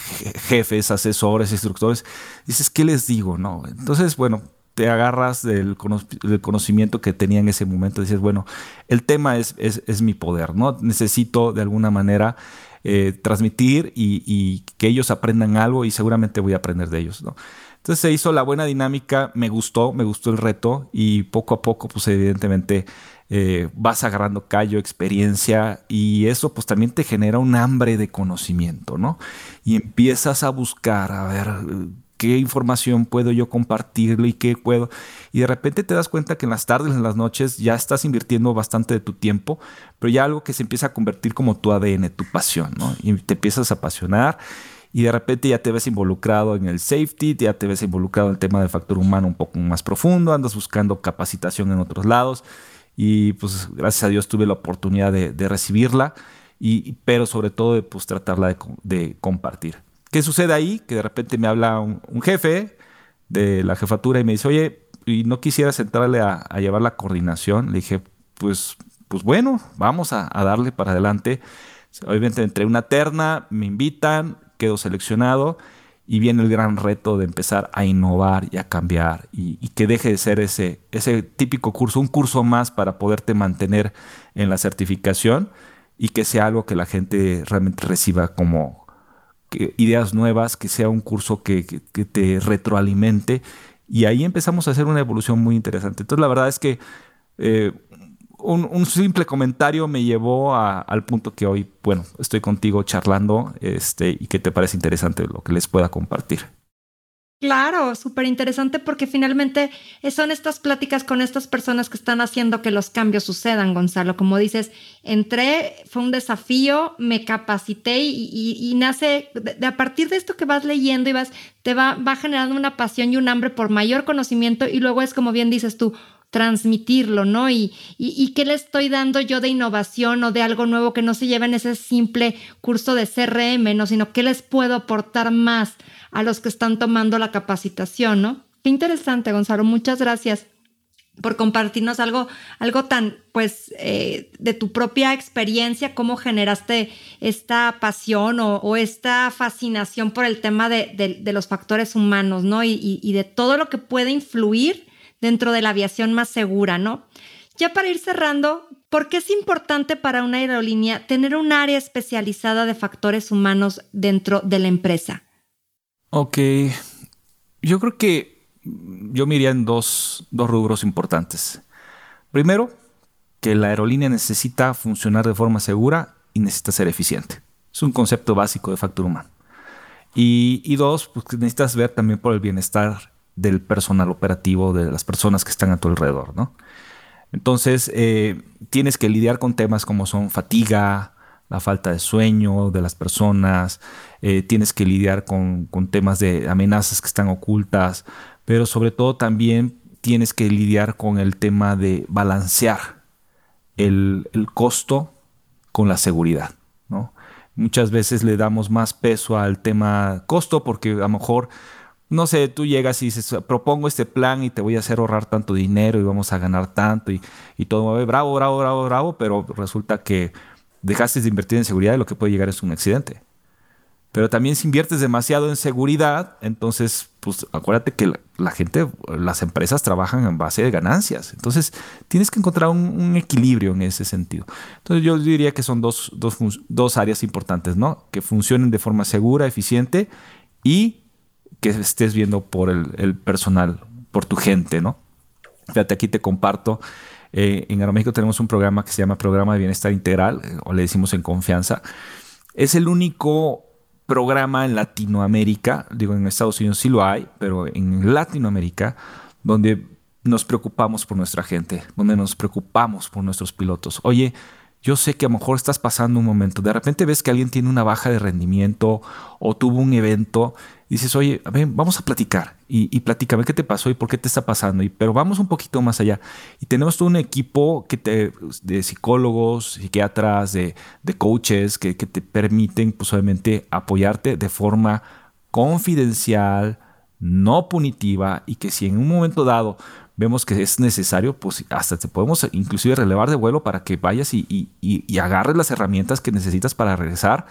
jefes, asesores, instructores. Dices, ¿qué les digo? No. Entonces, bueno, te agarras del, conocimiento que tenía en ese momento. Dices, bueno, el tema es, es, mi poder, ¿no? Necesito de alguna manera eh, transmitir y, y, que ellos aprendan algo y seguramente voy a aprender de ellos, ¿no? Entonces se hizo la buena dinámica, me gustó, me gustó el reto y poco a poco, pues evidentemente eh, vas agarrando callo, experiencia y eso pues también te genera un hambre de conocimiento, ¿no? Y empiezas a buscar, a ver, qué información puedo yo compartirlo y qué puedo. Y de repente te das cuenta que en las tardes, en las noches, ya estás invirtiendo bastante de tu tiempo, pero ya algo que se empieza a convertir como tu ADN, tu pasión, ¿no? Y te empiezas a apasionar y de repente ya te ves involucrado en el safety, ya te ves involucrado en el tema del factor humano un poco más profundo, andas buscando capacitación en otros lados y pues gracias a Dios tuve la oportunidad de, recibirla, y, pero sobre todo de pues, tratarla de, compartir. ¿Qué sucede ahí? Que de repente me habla un, jefe de la jefatura y me dice, oye, ¿y no quisieras entrarle a, llevar la coordinación? Le dije, pues, pues bueno, vamos a, a darle para adelante. Obviamente entré una terna, me invitan, quedo seleccionado y viene el gran reto de empezar a innovar y a cambiar y, que deje de ser ese, ese típico curso, un curso más para poderte mantener en la certificación y que sea algo que la gente realmente reciba como ideas nuevas, que sea un curso que, te retroalimente y ahí empezamos a hacer una evolución muy interesante. Entonces la verdad es que eh, un, simple comentario me llevó al punto que hoy, bueno, estoy contigo charlando este, y que te parece interesante lo que les pueda compartir. Claro, súper interesante porque finalmente son estas pláticas con estas personas que están haciendo que los cambios sucedan, Gonzalo. Como dices, entré, fue un desafío, me capacité y, nace, de, a partir de esto que vas leyendo y vas, te va, va generando una pasión y un hambre por mayor conocimiento y luego es como bien dices tú, transmitirlo, ¿no? Y, y, qué le estoy dando yo de innovación o de algo nuevo que no se lleva en ese simple curso de CRM, ¿no? Sino qué les puedo aportar más a los que están tomando la capacitación, ¿no? Qué interesante, Gonzalo, muchas gracias. por compartirnos algo, algo tan, pues, eh, de tu propia experiencia, cómo generaste esta pasión o, esta fascinación por el tema de, los factores humanos, ¿no? Y, y, de todo lo que puede influir dentro de la aviación más segura, ¿no? Ya para ir cerrando, ¿por qué es importante para una aerolínea tener un área especializada de factores humanos dentro de la empresa? Ok, yo creo que yo miraría en dos, rubros importantes. Primero, que la aerolínea necesita funcionar de forma segura y necesita ser eficiente. Es un concepto básico de factor humano. Y, dos, pues necesitas ver también por el bienestar del personal operativo, de las personas que están a tu alrededor, ¿no? Entonces, eh, tienes que lidiar con temas como son fatiga, la falta de sueño de las personas, eh, tienes que lidiar con, con, temas de amenazas que están ocultas, pero sobre todo también tienes que lidiar con el tema de balancear el, costo con la seguridad. ¿no? Muchas veces le damos más peso al tema costo porque a lo mejor, no sé, tú llegas y dices, propongo este plan y te voy a hacer ahorrar tanto dinero y vamos a ganar tanto y, y todo, bravo, bravo, bravo, bravo, pero resulta que dejaste de invertir en seguridad y lo que puede llegar es un accidente. Pero también si inviertes demasiado en seguridad, entonces, pues acuérdate que la, gente, las empresas trabajan en base de ganancias. Entonces, tienes que encontrar un, equilibrio en ese sentido. Entonces, yo diría que son dos, dos, áreas importantes, ¿no? Que funcionen de forma segura, eficiente y que estés viendo por el, personal, por tu gente, ¿no? Fíjate, aquí te comparto. Eh, en Aeroméxico tenemos un programa que se llama Programa de Bienestar Integral, eh, o le decimos en confianza. Es el único programa en Latinoamérica, digo en Estados Unidos sí lo hay, pero en Latinoamérica, donde nos preocupamos por nuestra gente, donde nos preocupamos por nuestros pilotos. Oye, yo sé que a lo mejor estás pasando un momento, de repente ves que alguien tiene una baja de rendimiento o tuvo un evento, dices, oye, a ver, vamos a platicar y, y platícame qué te pasó y por qué te está pasando, y, pero vamos un poquito más allá. Y tenemos todo un equipo que de psicólogos, psiquiatras, de, de coaches que, que, te permiten, pues obviamente, apoyarte de forma confidencial, no punitiva y que si en un momento dado vemos que es necesario, pues hasta te podemos inclusive relevar de vuelo para que vayas y, agarres las herramientas que necesitas para regresar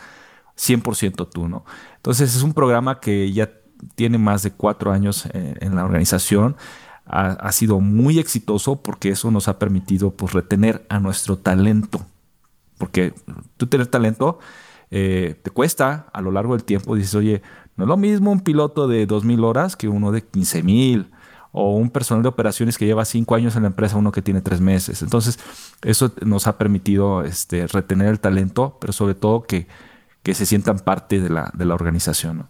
100% tú, ¿no? Entonces es un programa que ya tiene más de cuatro años eh, en, la organización. Ha, sido muy exitoso porque eso nos ha permitido pues, retener a nuestro talento. Porque tú tener talento eh, te cuesta a lo largo del tiempo. Dices, oye, no es lo mismo un piloto de 2.000 horas que uno de 15.000 o un personal de operaciones que lleva cinco años en la empresa, uno que tiene tres meses. Entonces, eso nos ha permitido este, retener el talento, pero sobre todo que, que se sientan parte de la, de la organización.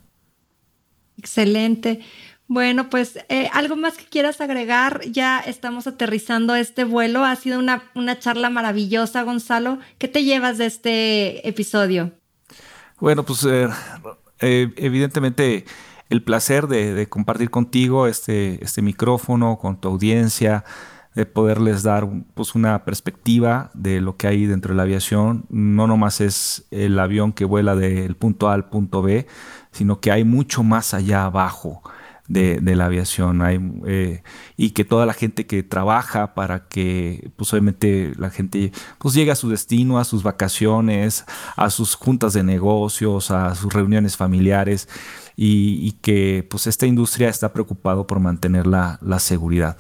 Excelente. Bueno, pues eh, algo más que quieras agregar, ya estamos aterrizando este vuelo. Ha sido una, una charla maravillosa, Gonzalo. ¿Qué te llevas de este episodio? Bueno, pues eh, eh, evidentemente el placer de, compartir contigo este, este micrófono, con tu audiencia, de poderles dar pues, una perspectiva de lo que hay dentro de la aviación. No nomás es el avión que vuela del punto A al punto B, sino que hay mucho más allá abajo. De, la aviación hay, eh, y que toda la gente que trabaja para que pues obviamente la gente pues llegue a su destino, a sus vacaciones, a sus juntas de negocios, a sus reuniones familiares y, que pues esta industria está preocupado por mantener la, seguridad.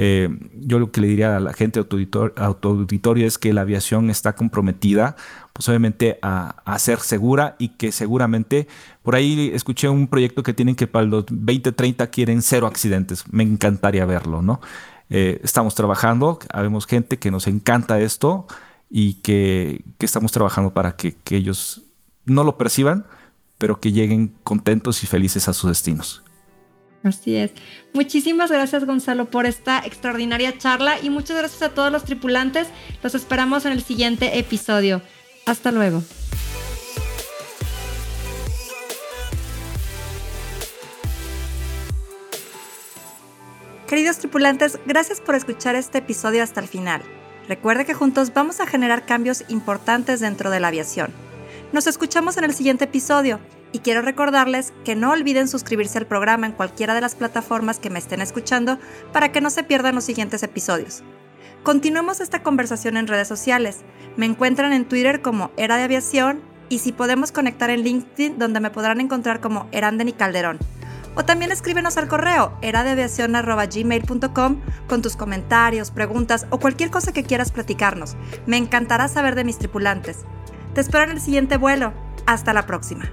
Eh, yo lo que le diría a la gente autoauditorio es que la aviación está comprometida, pues obviamente a, ser segura y que seguramente por ahí escuché un proyecto que tienen que para los 2030 quieren cero accidentes. Me encantaría verlo, ¿no? Eh, estamos trabajando, habemos gente que nos encanta esto y que, estamos trabajando para que, que ellos no lo perciban, pero que lleguen contentos y felices a sus destinos. Así es. Muchísimas gracias Gonzalo por esta extraordinaria charla y muchas gracias a todos los tripulantes. Los esperamos en el siguiente episodio. Hasta luego. Queridos tripulantes, gracias por escuchar este episodio hasta el final. Recuerde que juntos vamos a generar cambios importantes dentro de la aviación. Nos escuchamos en el siguiente episodio. Y quiero recordarles que no olviden suscribirse al programa en cualquiera de las plataformas que me estén escuchando para que no se pierdan los siguientes episodios. Continuemos esta conversación en redes sociales. Me encuentran en Twitter como Era de Aviación y si podemos conectar en LinkedIn donde me podrán encontrar como Eranden y Calderón. O también escríbenos al correo eradeaviacion.gmail.com con tus comentarios, preguntas o cualquier cosa que quieras platicarnos. Me encantará saber de mis tripulantes. Te espero en el siguiente vuelo. Hasta la próxima.